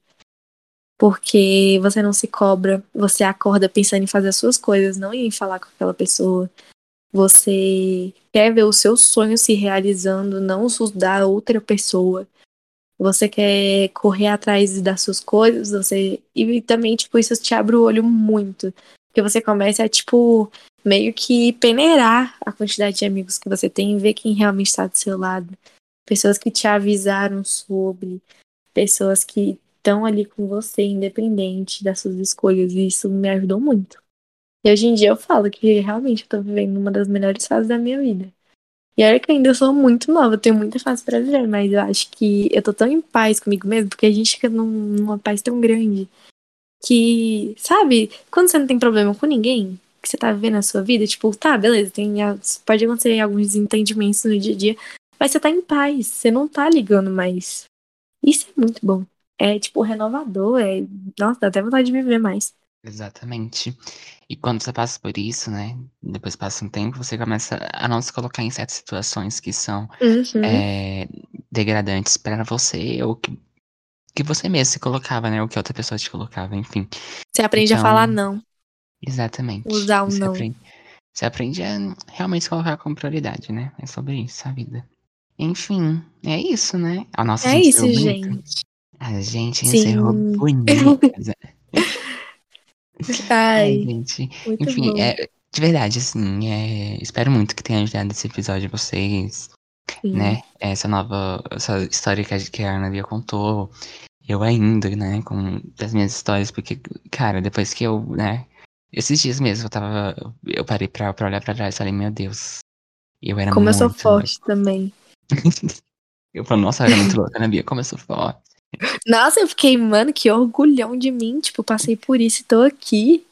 Porque você não se cobra, você acorda pensando em fazer as suas coisas, não em falar com aquela pessoa. Você quer ver o seu sonho se realizando, não os da outra pessoa. Você quer correr atrás das suas coisas, você e também tipo isso te abre o olho muito, porque você começa a tipo meio que peneirar a quantidade de amigos que você tem e ver quem realmente está do seu lado. Pessoas que te avisaram sobre, pessoas que estão ali com você, independente das suas escolhas, e isso me ajudou muito. E hoje em dia eu falo que realmente eu tô vivendo uma das melhores fases da minha vida. E olha que ainda sou muito nova, eu tenho muita fase pra viver, mas eu acho que eu tô tão em paz comigo mesmo, porque a gente fica num, numa paz tão grande que, sabe, quando você não tem problema com ninguém, que você tá vivendo a sua vida, tipo, tá, beleza, tem, pode acontecer alguns desentendimentos no dia a dia, mas você tá em paz, você não tá ligando mais. Isso é muito bom. É, tipo, renovador, é. Nossa, dá até vontade de viver mais.
Exatamente. E quando você passa por isso, né? Depois passa um tempo, você começa a não se colocar em certas situações que são
Uhum.
é, degradantes para você, ou que, que você mesmo se colocava, né? Ou que outra pessoa te colocava, enfim.
Você aprende a
Então,
falar não,
Exatamente.
usar o
Você
não.
aprende, você aprende a realmente se colocar como prioridade, né? É sobre isso, a vida. Enfim, é isso, né? A nossa
É
gente
isso, gente.
A gente
Sim.
encerrou bonito. Ai,
Ai,
gente.
muito
Enfim,
bom.
é, de verdade, assim, é, espero muito que tenha ajudado esse episódio a vocês,
Sim.
né? Essa nova, essa história que a, que a Ana Bia contou. Eu ainda, né, com as minhas histórias, porque, cara, depois que eu, né, esses dias mesmo eu tava, eu parei pra, pra olhar pra trás e falei, meu Deus, eu era
Como eu sou
muito
forte também.
Eu falo, nossa, eu era muito louca, Ana Bia, como eu sou forte.
Nossa, eu fiquei, mano, que orgulhão de mim. Tipo, passei por isso e tô aqui.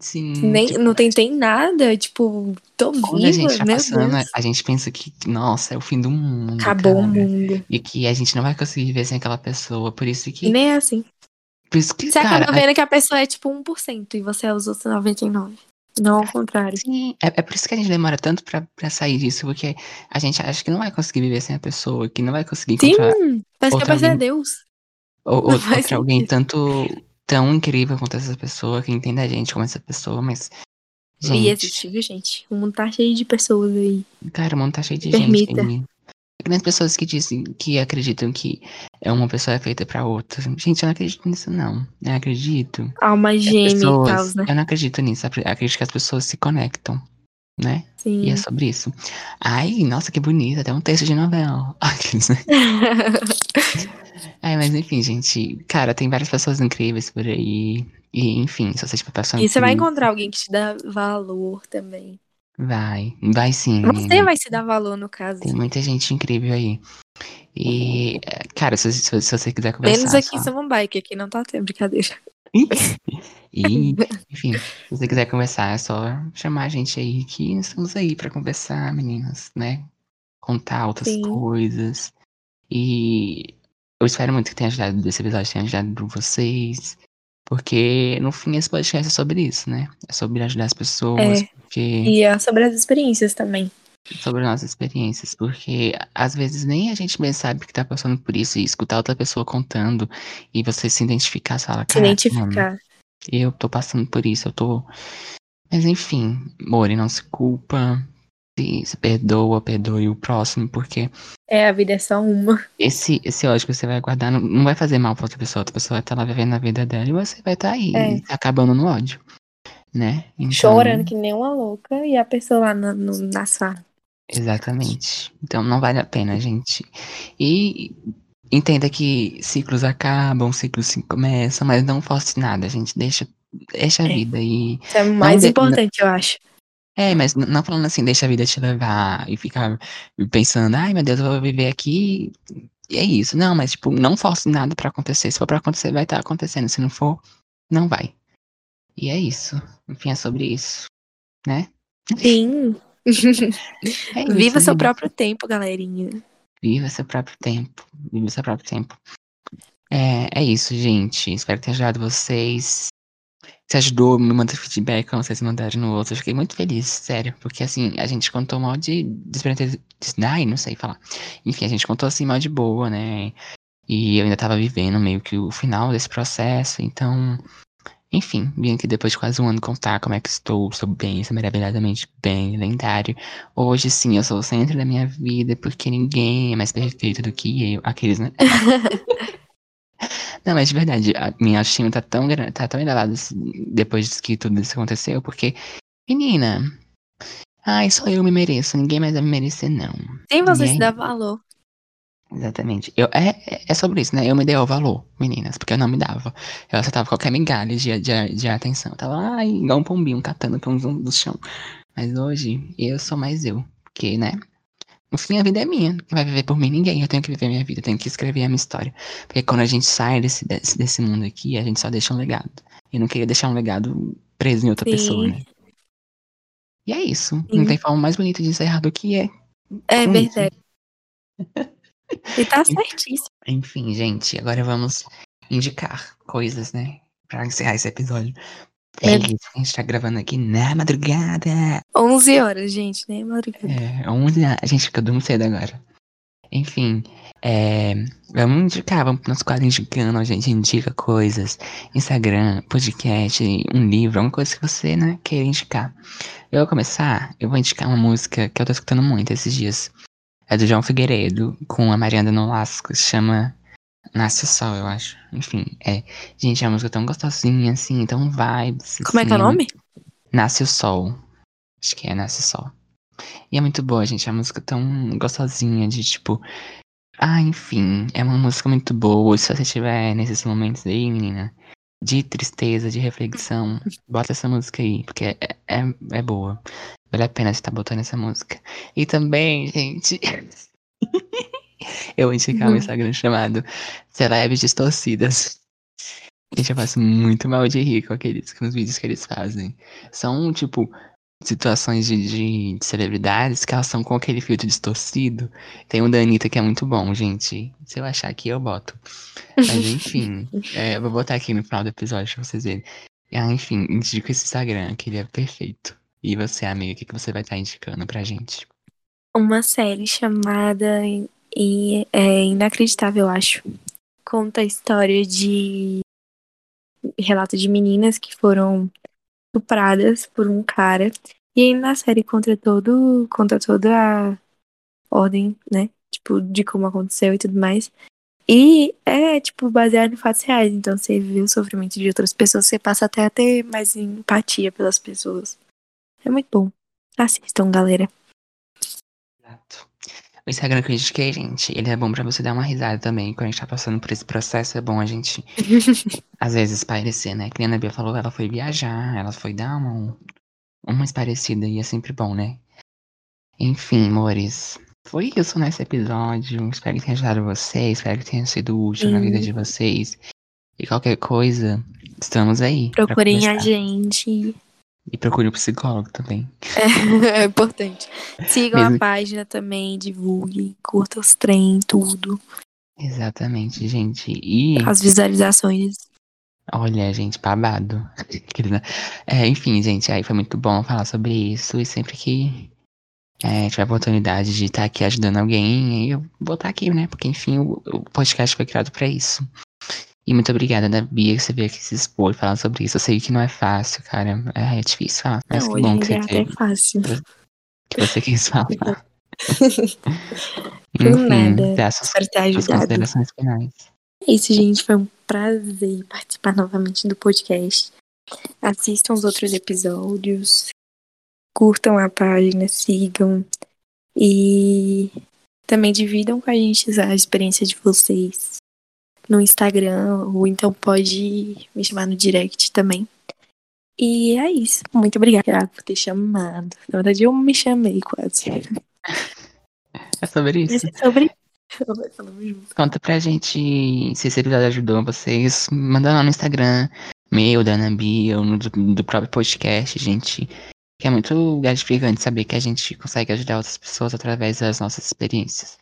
Sim,
Nem,
tipo,
não tentei nada. Tipo, tô
quando a gente
viva,
tá passando,
Deus.
a gente pensa que, nossa, é o fim do mundo,
Acabou o
cara.
mundo.
E que a gente não vai conseguir viver sem aquela pessoa, por isso que,
nem é assim.
por isso que,
Você
cara,
acaba vendo que a pessoa é tipo 1% e você é os outros 99%. Não ao contrário.
Sim, é, é por isso que a gente demora tanto pra, pra sair disso, porque a gente acha que não vai conseguir viver sem a pessoa, que não vai conseguir
Sim, parece que a pessoa é Deus.
Ou, ou,
faz
outra alguém tanto tão incrível quanto essa pessoa, que entende a gente como essa pessoa, mas,
E
Gente,
existe, viu, gente? O mundo tá cheio de pessoas aí.
cara, o mundo tá cheio de
Permita.
gente. Tem pessoas que dizem que acreditam que é uma pessoa é feita pra outra. Gente, eu não acredito nisso, não. Eu acredito.
Alma
que
gêmea e tal, né?
Eu não acredito nisso. Eu acredito que as pessoas se conectam, né? E é
Sim.
sobre isso. Ai, nossa, que bonito. Até um texto de novela. Aqueles, né? Ai, mas enfim, gente. Cara, tem várias pessoas incríveis por aí. E, enfim, se você estiver passando
e você vai encontrar alguém que te dá valor também.
Vai. Vai sim,
Você vai se dar valor, no caso.
Tem muita gente incrível aí. E, eh, cara, se, se, se você quiser conversar.
Menos aqui em
só-
Samambaia, que aqui não tá tendo brincadeira.
E, enfim, se você quiser conversar, é só chamar a gente aí, que estamos aí pra conversar, meninas, né? Contar outras
Sim.
coisas. E eu espero muito que tenha ajudado desse episódio, tenha ajudado vocês. Porque, no fim, esse podcast é sobre isso, né? É sobre ajudar as pessoas,
É.
porque
E é sobre as experiências também.
Sobre nossas experiências, porque às vezes nem a gente mesmo sabe que tá passando por isso e escutar outra pessoa contando e você se identificar, você fala,
Se
cara, mano,
identificar.
eu tô passando por isso, eu tô. Mas enfim, Mori, não se culpa, se, se perdoa, perdoe o próximo, porque
É, a vida é só uma.
esse, esse ódio que você vai guardar não, não vai fazer mal pra outra pessoa, outra pessoa vai estar lá vivendo a vida dela e você vai estar aí,
É.
acabando no ódio, né? Então,
Chorando que nem uma louca e a pessoa lá no, no, na sala.
Exatamente. Então não vale a pena, gente. E entenda que ciclos acabam, ciclos se começam, mas não force nada, gente. Deixa, deixa a
É.
vida e.
Isso é o mais
de-
importante, eu acho.
É, mas não falando assim, deixa a vida te levar e ficar pensando, ai meu Deus, eu vou viver aqui. E é isso. Não, mas tipo, não force nada pra acontecer. Se for pra acontecer, vai estar acontecendo. Se não for, não vai. E é isso. Enfim, é sobre isso. Né?
Sim.
É isso,
Viva seu próprio tempo, galerinha.
Viva seu próprio tempo. Viva seu próprio tempo. É, é isso, gente. Espero que tenha ajudado vocês. Se ajudou, me manda feedback quando vocês mandarem no outro. Eu fiquei muito feliz, sério. Porque assim, a gente contou mal de desprender. Ai, não sei falar. Enfim, a gente contou assim mal de boa, né? E eu ainda tava vivendo meio que o final desse processo. Então, enfim, vim aqui depois de quase um ano contar como é que estou. Estou bem, estou maravilhosamente bem, lendário. Hoje sim, eu sou o centro da minha vida, porque ninguém é mais perfeito do que eu. Aqueles, né? Não, mas de verdade, a minha autoestima tá tão, tá tão elevada assim, depois que tudo isso aconteceu, porque, menina, ai, só eu me mereço, ninguém mais vai me merecer, não.
Sem você se
aí?
dar valor.
Exatamente. Eu, é, é- é sobre isso, né? Eu me dei o valor, meninas, porque eu não me dava. Eu aceitava qualquer migalha de, de, de atenção. Eu tava, ai, igual um pombinho catando com um do chão. Mas hoje, eu sou mais eu. Porque, né? No fim, a vida é minha. Quem vai viver por mim? Ninguém. Eu tenho que viver minha vida, eu tenho que escrever a minha história. Porque quando a gente sai desse, desse, desse mundo aqui, a gente só deixa um legado. Eu não queria deixar um legado preso em outra
Sim.
pessoa, né? E é isso. Não
Sim.
tem forma mais bonita de encerrar do que é.
É verdade. E tá certíssimo.
Enfim, gente, agora vamos indicar coisas, né? Pra encerrar esse episódio. Que a gente tá gravando aqui na madrugada.
11 horas, gente, né? Madrugada.
É, 11 a a gente fica dormindo cedo agora. Enfim, é, vamos indicar, vamos pro nosso quadro indicando, a gente indica coisas, Instagram, podcast, um livro, alguma coisa que você, né, queira indicar. Eu vou começar, eu vou indicar uma música que eu tô escutando muito esses dias. É do João Figueiredo, com a Mariana Nolasco, se chama Nasce o Sol, eu acho. Enfim, é. Gente, é uma música tão gostosinha, assim, tão vibes.
Como é que é o
assim,
nome?
Nasce o Sol. Acho que é Nasce o Sol. E é muito boa, gente. É uma música tão gostosinha de tipo. Ah, enfim. É uma música muito boa. Se você estiver nesses momentos aí, menina, de tristeza, de reflexão, bota essa música aí, porque é, é, é boa. Vale a pena estar botando essa música. E também, gente. eu vou indicar um. Instagram chamado Celebres Distorcidas. Gente, eu faço muito mal de rir com aqueles com os vídeos que eles fazem. São, tipo, situações de, de, de celebridades que elas são com aquele filtro distorcido. Tem um da Anitta que é muito bom, gente. Se eu achar aqui, eu boto. Mas enfim, é, eu vou botar aqui no final do episódio pra vocês verem. Ah, enfim, indico esse Instagram, que ele é perfeito. E você, amiga, o que, que você vai estar indicando pra gente?
Uma série chamada e é Inacreditável, eu acho. Conta a história de relato de meninas que foram estupradas por um cara. E aí na série conta todo, conta toda a ordem, né? Tipo, de como aconteceu e tudo mais. E é, tipo, baseado em fatos reais. Então você vê o sofrimento de outras pessoas, você passa até a ter mais empatia pelas pessoas. É muito bom. Assistam, galera.
Exato. O Instagram que eu indiquei, gente, ele é bom pra você dar uma risada também. Quando a gente tá passando por esse processo, é bom a gente, às vezes, espairecer, né? Que a Ana Bia falou, ela foi viajar, ela foi dar uma, uma esparecida e é sempre bom, né? Enfim, amores. Foi isso nesse episódio. Espero que tenha ajudado vocês. Espero que tenha sido útil na vida de vocês. E qualquer coisa, estamos aí.
Procurem a gente.
E procure o psicólogo também.
É, é importante. Sigam
Mesmo-
a página também, divulguem, curtam os trem, tudo.
Exatamente, gente. E.
As visualizações.
Olha, gente, babado. É, enfim, gente, aí foi muito bom falar sobre isso. E sempre que é, tiver a oportunidade de estar aqui ajudando alguém, eu vou estar aqui, né? Porque, enfim, o, o podcast foi criado pra isso. E muito obrigada, da Bia, que você veio aqui se expor e falar sobre isso. Eu sei que não é fácil, cara. É, é difícil falar. Mas
Não,
que bom que você,
é
teve,
fácil.
que você quis falar.
Por nada.
dá suas,
Espero ter ajudado.
considerações finais.
É isso, gente. Foi um prazer participar novamente do podcast. Assistam os outros episódios. Curtam a página, sigam. E também dividam com a gente a experiência de vocês no Instagram. Ou então pode me chamar no direct também. E é isso. Muito obrigada por ter chamado. Na verdade, eu me chamei quase.
É sobre isso.
Mas é sobre.
Conta pra gente se esse episódio ajudou vocês. Manda lá no Instagram, meu, da Ana Bia, ou no do, do próprio podcast, gente. Que é muito gratificante saber que a gente consegue ajudar outras pessoas através das nossas experiências.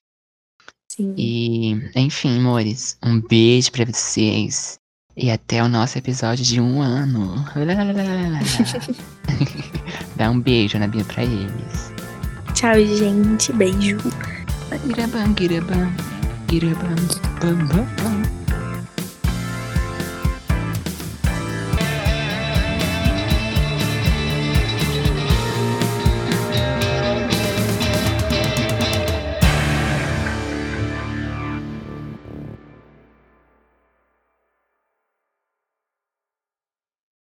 Sim.
E, enfim, amores, um beijo pra vocês. E até o nosso episódio de um ano. Dá um beijo, Ana Bia, pra eles.
Tchau, gente. Beijo.
Girabam, girabam, girabam, bam, bam, bam.